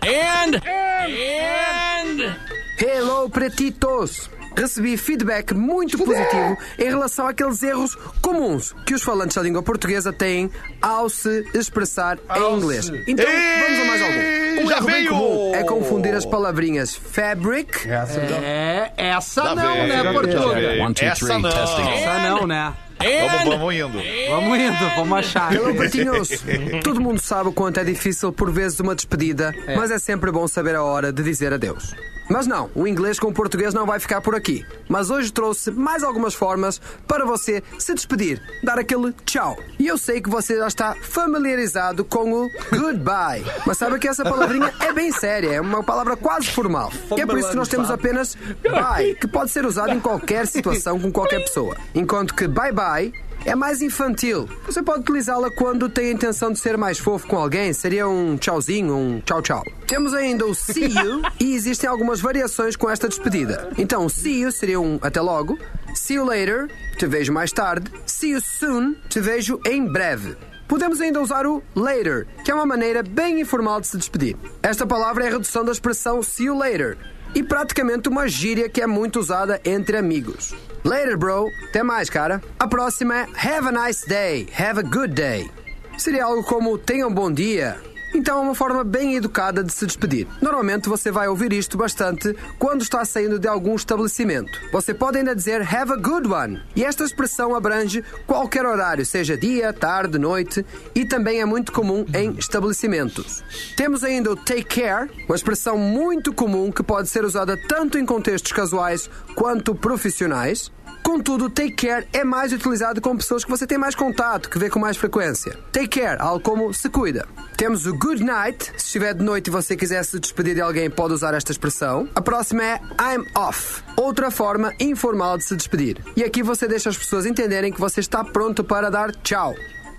Speaker 5: And, and,
Speaker 10: Hello, pretitos! Recebi feedback muito positivo em relação àqueles erros comuns que os falantes da língua portuguesa têm ao se expressar em inglês. Então, vamos a mais algum. Um
Speaker 6: já
Speaker 10: erro bem
Speaker 6: veio!
Speaker 10: comum é confundir as palavrinhas fabric
Speaker 4: Essa.
Speaker 7: É, essa
Speaker 6: Já
Speaker 7: não,
Speaker 6: veio,
Speaker 7: né,
Speaker 6: já
Speaker 7: Portuga?
Speaker 6: veio. Essa não.
Speaker 7: Essa não, né?
Speaker 6: Vamos, vamos indo.
Speaker 7: Vamos indo, vamos achar.
Speaker 10: Todo mundo sabe o quanto é difícil por vezes uma despedida, mas é sempre bom saber a hora de dizer adeus. Mas não, o inglês com o português não vai ficar por aqui. mas hoje trouxe mais algumas formas para você se despedir, dar aquele tchau. E eu sei que você já está familiarizado com o goodbye, mas sabe que essa palavrinha é bem séria, é uma palavra quase formal. E é por isso que nós temos apenas bye, que pode ser usado em qualquer situação com qualquer pessoa. Enquanto que bye bye é mais infantil. Você pode utilizá-la quando tem a intenção de ser mais fofo com alguém, seria um tchauzinho, um tchau tchau. Temos ainda o see you e existem algumas variações com esta despedida. Então, see you seria um até logo, see you later, te vejo mais tarde, see you soon, te vejo em breve. Podemos ainda usar o later, que é uma maneira bem informal de se despedir. Esta palavra é a redução da expressão see you later e praticamente uma gíria que é muito usada entre amigos. Later, bro. Até mais, cara. A próxima é Have a nice day. Have a good day. Seria algo como tenha um bom dia. Então é uma forma bem educada de se despedir. Normalmente você vai ouvir isto bastante quando está saindo de algum estabelecimento. Você pode ainda dizer have a good one. E esta expressão abrange qualquer horário, seja dia, tarde, noite, e também é muito comum em estabelecimentos. Temos ainda o take care, uma expressão muito comum que pode ser usada tanto em contextos casuais quanto profissionais. Contudo, take care é mais utilizado com pessoas que você tem mais contato, que vê com mais frequência. Take care, algo como se cuida. Temos o good night. Se estiver de noite e você quiser se despedir de alguém, pode usar esta expressão. A próxima é I'm off. Outra forma informal de se despedir. E aqui você deixa as pessoas entenderem que você está pronto para dar tchau.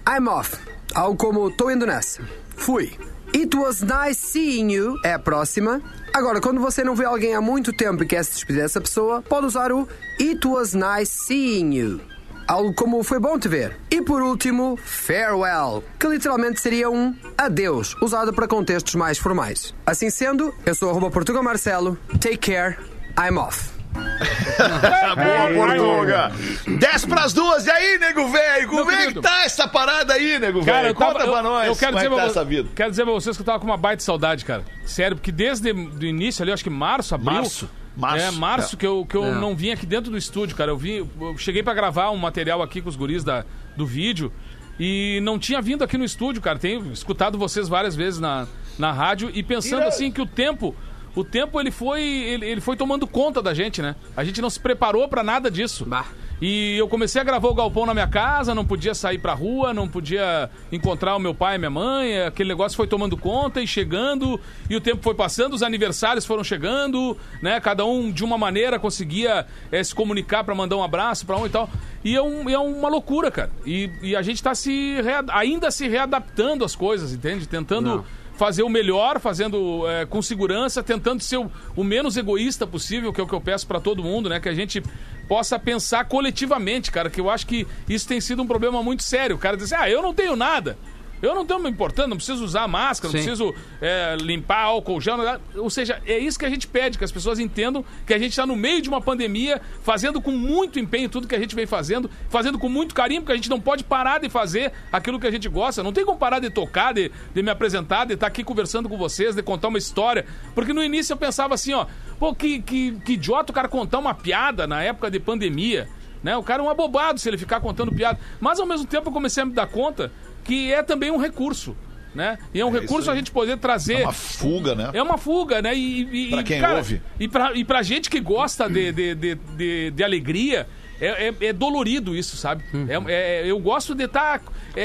Speaker 10: I'm off. Algo como estou indo nessa. Fui. It was nice seeing you é a próxima. Agora, quando você não vê alguém há muito tempo e quer se despedir dessa pessoa, pode usar o It was nice seeing you. Algo como foi bom te ver. E por último, farewell, que literalmente seria um adeus, usado para contextos mais formais. Assim sendo, eu sou arroba Portugal Marcelo. Take care, I'm off.
Speaker 6: Boa, Portuga. 10 pras duas. E aí, nego velho? Como é que tá essa parada aí, nego
Speaker 5: Cara,
Speaker 6: velho?
Speaker 5: eu,
Speaker 6: Conta pra
Speaker 5: eu,
Speaker 6: nós
Speaker 5: eu quero
Speaker 6: como é
Speaker 5: dizer
Speaker 6: que tá
Speaker 5: pra,
Speaker 6: essa vida.
Speaker 5: quero dizer pra vocês que eu tava com uma baita saudade, cara. Sério, porque desde o início ali, acho que março, abril.
Speaker 6: Março. Março.
Speaker 5: É, março que eu, que eu
Speaker 7: É.
Speaker 5: não vim aqui dentro do estúdio, cara. Eu vim. Eu cheguei pra gravar um material aqui com os guris da, do vídeo. E não tinha vindo aqui no estúdio, cara. Tenho escutado vocês várias vezes na, na rádio e pensando assim que o tempo. O tempo ele foi. Ele, ele foi tomando conta da gente, né? A gente não se preparou pra nada disso.
Speaker 7: Bah.
Speaker 5: E eu comecei a gravar o galpão na minha casa, não podia sair pra rua, não podia encontrar o meu pai e minha mãe. Aquele negócio foi tomando conta e chegando, e o tempo foi passando, os aniversários foram chegando, né? Cada um de uma maneira conseguia eh, se comunicar pra mandar um abraço pra um e tal. E é, um- é uma loucura, cara. E, e a gente tá se ainda se readaptando às coisas, entende? Tentando fazer o melhor, fazendo é, com segurança, tentando ser o, o menos egoísta possível, que é o que eu peço pra todo mundo, né? Que a gente possa pensar coletivamente, cara, que eu acho que isso tem sido um problema muito sério. O cara diz assim, ah, eu não tenho nada. Eu não estou me importando, não preciso usar máscara, não
Speaker 7: Sim.
Speaker 5: preciso é, limpar álcool gel. Ou seja, é isso que a gente pede, que as pessoas entendam que a gente está no meio de uma pandemia, fazendo com muito empenho tudo que a gente vem fazendo, fazendo com muito carinho, porque a gente não pode parar de fazer aquilo que a gente gosta. Não tem como parar de tocar, de, de me apresentar, de estar aqui conversando com vocês, de contar uma história. Porque no início eu pensava assim, ó, pô, que, que, que idiota o cara contar uma piada na época de pandemia. Né? O cara é um abobado se ele ficar contando piada. Mas ao mesmo tempo eu comecei a me dar conta que é também um recurso. Né? E é um recurso a gente poder trazer.
Speaker 6: É uma fuga, né?
Speaker 5: É uma fuga, né? E, e-
Speaker 6: Pra
Speaker 5: e,
Speaker 6: quem
Speaker 5: cara,
Speaker 6: ouve.
Speaker 5: E pra, e pra gente que gosta de, de, de, de, de alegria, é, é, é dolorido isso, sabe? É, é- eu gosto de estar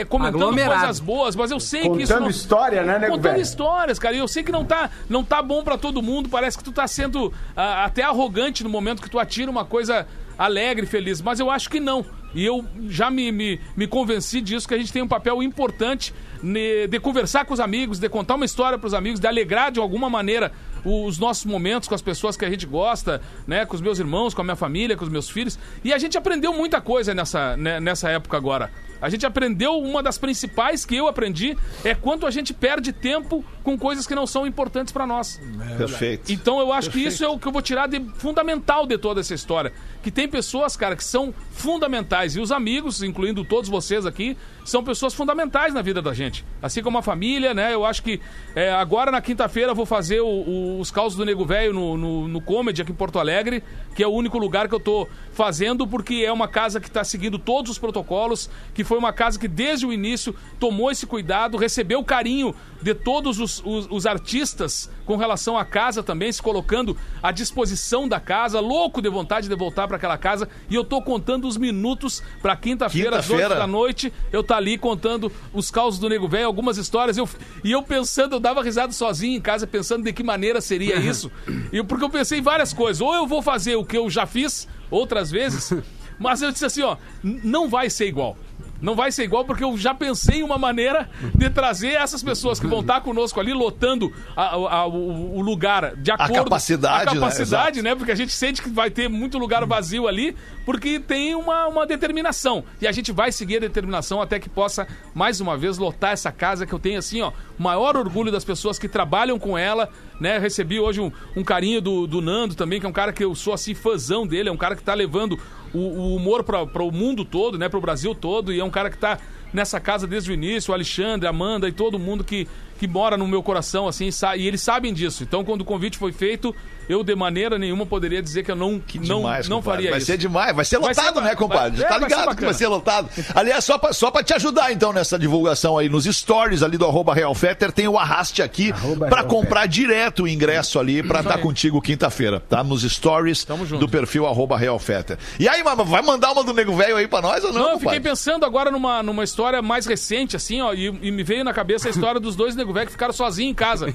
Speaker 5: comentando
Speaker 7: Aglomerado.
Speaker 5: coisas boas, mas eu sei que isso
Speaker 4: Contando história, né, nego
Speaker 5: Contando
Speaker 4: velho?
Speaker 5: histórias, cara. E eu sei que não tá, não tá bom pra todo mundo. Parece que tu tá sendo ah, até arrogante no momento que tu atira uma coisa alegre, feliz. Mas eu acho que não. E eu já me, me, me convenci disso, que a gente tem um papel importante ne- de conversar com os amigos, de contar uma história pros amigos, de alegrar de alguma maneira os nossos momentos com as pessoas que a gente gosta, né? Com os meus irmãos, com a minha família, com os meus filhos. E a gente aprendeu muita coisa nessa, né, nessa época agora. A gente aprendeu, uma das principais que eu aprendi é quanto a gente perde tempo com coisas que não são importantes pra nós.
Speaker 6: Perfeito.
Speaker 5: Então eu acho que isso é o que eu vou tirar de fundamental de toda essa história. Que tem pessoas, cara, que são fundamentais. E os amigos, incluindo todos vocês aqui, são pessoas fundamentais na vida da gente. Assim como a família, né? Eu acho que é, agora na quinta-feira vou fazer o, o- os causos do Nego Velho no, no, no Comedy aqui em Porto Alegre, que é o único lugar que eu tô fazendo, porque é uma casa que está seguindo todos os protocolos, que foi uma casa que desde o início tomou esse cuidado, recebeu o carinho de todos os, os- os artistas com relação à casa também, se colocando à disposição da casa, louco de vontade de voltar para aquela casa. E eu tô contando os minutos para quinta-feira, às
Speaker 6: Quinta-feira.
Speaker 5: 8 da noite. Eu tá ali contando os causos do Nego Velho, algumas histórias. Eu, e eu pensando, eu dava risada sozinho em casa, pensando de que maneira seria isso. E, porque eu pensei em várias coisas. Ou eu vou fazer o que eu já fiz outras vezes, mas eu disse assim, ó, não vai ser igual. Não vai ser igual porque eu já pensei em uma maneira de trazer essas pessoas que vão estar conosco ali, lotando a- a- o, o lugar de acordo
Speaker 6: capacidade,
Speaker 5: a
Speaker 6: né?
Speaker 5: capacidade, né? Porque a gente sente que vai ter muito lugar vazio ali, porque tem uma, uma determinação. E a gente vai seguir a determinação até que possa, mais uma vez, lotar essa casa que eu tenho, assim, ó, maior orgulho das pessoas que trabalham com ela, né? Recebi hoje um, um carinho do, do Nando também, que é um cara que eu sou, assim, fãzão dele, é um cara que tá levando o, o humor para o mundo todo, né? Para o Brasil todo, e é um cara que tá nessa casa desde o início, o Alexandre, a Amanda e todo mundo que, que mora no meu coração, assim, e eles sabem disso. Então, quando o convite foi feito, eu de maneira nenhuma poderia dizer que eu não, não,
Speaker 6: Demais,
Speaker 5: não faria
Speaker 6: Vai
Speaker 5: isso.
Speaker 6: ser demais, vai ser
Speaker 5: Vai
Speaker 6: lotado,
Speaker 5: ser-
Speaker 6: né, compadre?
Speaker 5: vai- é,
Speaker 6: tá
Speaker 5: vai ser
Speaker 6: ligado que
Speaker 5: bacana.
Speaker 6: vai ser lotado. Aliás, só pra, só pra te ajudar, então, nessa divulgação aí, nos stories ali do arroba Real Fetter, tem o arraste aqui pra comprar direto o ingresso ali pra estar contigo quinta-feira, tá? Nos stories do perfil arroba Real Fetter. E aí, mama, vai mandar uma do Nego Velho aí pra nós ou não,
Speaker 5: Não, eu fiquei pensando agora numa, numa história mais recente, assim, ó, e, e me veio na cabeça a história dos dois nego velho que ficaram sozinhos em casa.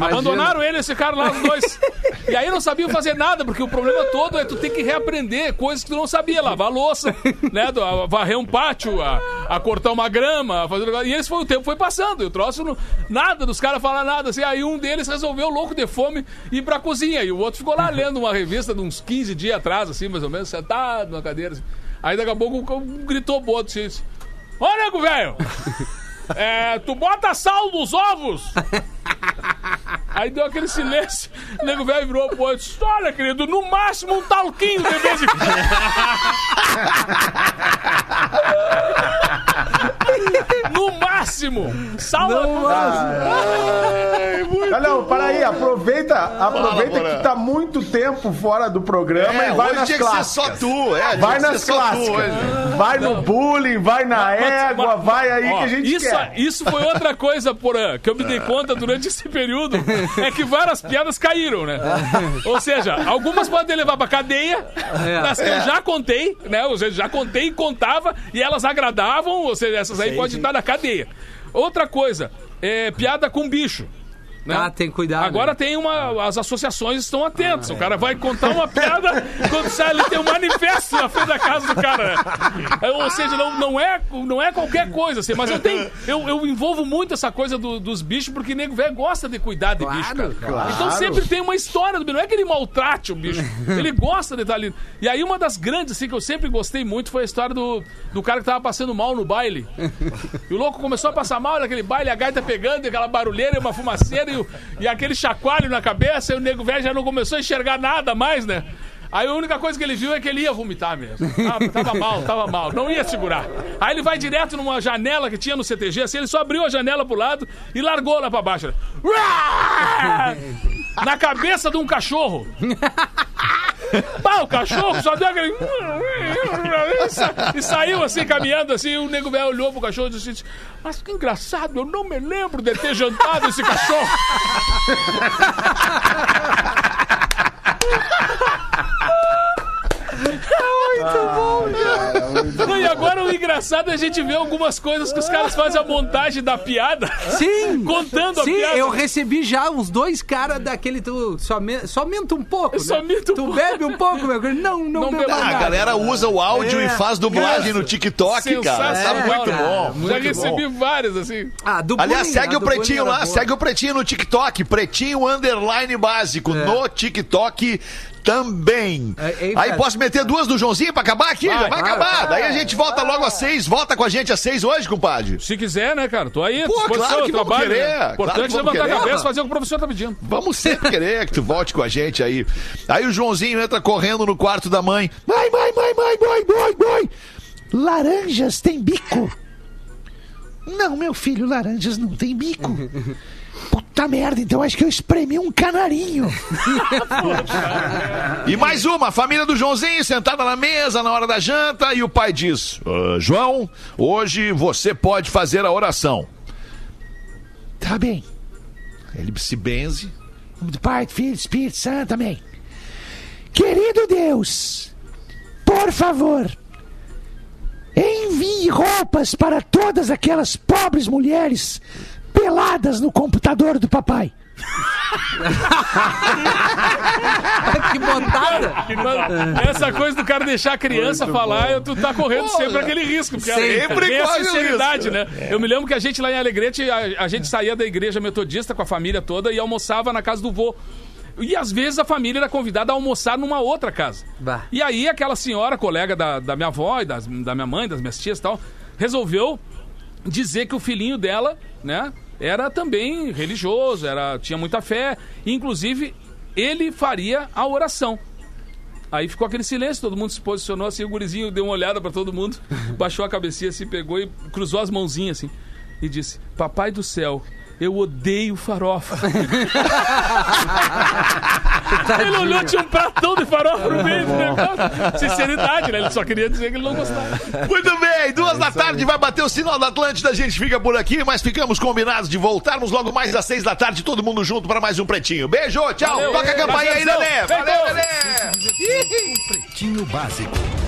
Speaker 5: Abandonaram ele, esse cara lá, os dois. E aí não sabiam fazer nada, porque o problema todo é tu ter que reaprender coisas que tu não sabia, lavar louça, né, do- a varrer um pátio, a, a cortar uma grama, a fazer. E esse foi o tempo foi passando, e o troço, não, nada dos caras falar nada, assim, aí um deles resolveu, louco de fome, ir pra cozinha, e o outro ficou lá lendo uma revista de uns 15 dias atrás, assim, mais ou menos, sentado na cadeira, assim. Aí daqui a pouco gritou outro, assim, Ô, nego velho! É, tu bota sal nos ovos? Aí deu aquele silêncio. O nego velho virou pro outro. Olha, querido, no máximo um talquinho de vez em quando. No máximo! Sal no
Speaker 4: Ah, não, para aí, aproveita, aproveita
Speaker 6: Porã.
Speaker 4: que tá muito tempo fora do programa
Speaker 6: É,
Speaker 4: e vai
Speaker 6: hoje
Speaker 4: nas
Speaker 6: tinha que ser
Speaker 4: clássicas.
Speaker 6: só tu, é,
Speaker 4: Vai nas clássicas. Vai no bullying, vai na
Speaker 5: Mas-
Speaker 4: égua,
Speaker 5: mas-
Speaker 4: vai aí
Speaker 5: ó,
Speaker 4: que a gente
Speaker 5: isso,
Speaker 4: quer.
Speaker 5: Isso foi outra coisa, porã, que eu me dei conta durante esse período. É que várias piadas caíram, né? Ou seja, algumas podem levar pra cadeia, das que eu já contei, né? Ou seja, já contei e contava, e elas agradavam, ou seja, essas aí podem estar na cadeia. Outra coisa, é piada com bicho. Né?
Speaker 7: Ah, tem cuidado.
Speaker 5: Agora
Speaker 7: né?
Speaker 5: tem uma. As associações estão atentas. o cara vai contar uma piada quando sai ele tem um manifesto na frente da casa do cara. né? É, Ou seja, não, não, é, não é qualquer coisa, assim, mas eu tenho. Eu, eu envolvo muito essa coisa do- dos bichos, porque nego velho gosta de cuidar de bicho, cara.
Speaker 7: claro.
Speaker 5: Então sempre tem uma história do bicho. Não é que ele maltrate o bicho. Ele gosta de estar ali. E aí, uma das grandes, assim, que eu sempre gostei muito foi a história do, do cara que tava passando mal no baile. E o louco começou a passar mal naquele baile, a gaita pegando, aquela barulheira e uma fumaceira e, o- e aquele chacoalho na cabeça, e o nego velho já não começou a enxergar nada mais, né? Aí a única coisa que ele viu é que ele ia vomitar mesmo. Tava, tava mal, tava mal, não ia segurar. Aí ele vai direto numa janela que tinha no CTG, assim, ele só abriu a janela pro lado e largou lá pra baixo. Na cabeça de um cachorro. Pá, o cachorro só deu aquele. E E saiu assim, caminhando assim. E o nego velho olhou pro cachorro e disse: assim, Mas que engraçado, eu não me lembro de ter jantado esse cachorro. Não, e agora o engraçado é a gente ver algumas coisas que os caras fazem a montagem da piada.
Speaker 7: Sim!
Speaker 5: Contando a
Speaker 7: Sim,
Speaker 5: piada.
Speaker 7: eu recebi já uns dois caras daquele. Tu somente, somente um pouco.
Speaker 5: Eu
Speaker 7: né?
Speaker 5: um
Speaker 7: tu
Speaker 5: pouco.
Speaker 7: bebe um pouco, meu querido? Não, não,
Speaker 5: Não
Speaker 6: Ah,
Speaker 7: nada.
Speaker 6: a galera usa o áudio
Speaker 7: É.
Speaker 6: e faz dublagem no TikTok, cara. Tá
Speaker 5: Sensacional,
Speaker 6: muito
Speaker 7: cara.
Speaker 6: bom.
Speaker 5: Já
Speaker 6: muito
Speaker 5: recebi
Speaker 6: bom.
Speaker 5: várias, assim.
Speaker 7: Ah, do
Speaker 6: Aliás,
Speaker 7: bullying,
Speaker 6: segue
Speaker 7: a
Speaker 6: o Pretinho lá,
Speaker 7: boa.
Speaker 6: segue o Pretinho no TikTok, Pretinho Underline Básico, no TikTok também.
Speaker 7: É, é,
Speaker 6: Aí
Speaker 7: cara.
Speaker 6: posso meter duas do Joãozinho pra acabar aqui? Já vai
Speaker 7: claro.
Speaker 6: acabar. Daí a gente volta logo às seis. Volta com a gente às seis hoje, compadre.
Speaker 5: Se quiser, né, cara? Tô aí.
Speaker 6: Pô, claro que vamos
Speaker 5: trabalho,
Speaker 6: querer,
Speaker 5: né?
Speaker 6: claro
Speaker 5: Importante
Speaker 6: que vamos
Speaker 5: levantar a cabeça, fazer o que o professor tá pedindo.
Speaker 6: Vamos sempre querer que tu volte com a gente aí. Aí o Joãozinho entra correndo no quarto da mãe. Mãe, mãe, mãe, mãe, mãe, mãe, mãe. Laranjas têm bico. Não, meu filho, laranjas não têm bico. Puta
Speaker 11: merda, então acho que eu espremi um canarinho.
Speaker 6: E mais uma, a família do Joãozinho sentada na mesa na hora da janta e o pai diz: "Ah, João, hoje você pode fazer a oração.
Speaker 11: Tá bem.
Speaker 6: Ele se benze.
Speaker 11: Pai, Filho Espírito Santo, amém. Querido Deus, por favor, envie roupas para todas aquelas pobres mulheres peladas no computador do papai.
Speaker 7: que botada!
Speaker 5: Mas Essa coisa do cara deixar a criança falar, eu, tu tá correndo sempre aquele risco. Porque
Speaker 6: Sempre
Speaker 5: tem a sinceridade, né? Eu me lembro que a gente lá em Alegrete, a, a gente saía da igreja metodista com a família toda e almoçava na casa do vô. E às vezes a família era convidada a almoçar numa outra casa.
Speaker 7: Bah.
Speaker 5: E aí aquela senhora, colega da, da minha avó e das- da minha mãe, das minhas tias e tal, resolveu dizer que o filhinho dela, né, era também religioso, era, tinha muita fé, inclusive ele faria a oração. Aí ficou aquele silêncio, todo mundo se posicionou assim, o gurizinho deu uma olhada pra todo mundo, baixou a cabecinha assim, pegou e cruzou as mãozinhas assim, e disse: Papai do céu, eu odeio farofa. ele olhou, tinha um pratão de farofa no meio do negócio. Sinceridade, né? Ele só queria dizer que ele não gostava.
Speaker 6: Muito bem, duas da tarde vai bater o sinal da Atlântida, a gente fica por aqui, mas ficamos combinados de voltarmos logo mais às seis da tarde, todo mundo junto para mais um Pretinho. Beijo, tchau,
Speaker 5: Valeu,
Speaker 6: toca a campainha aí.
Speaker 5: Feito.
Speaker 6: Valeu, Nenê.
Speaker 2: Pretinho Básico.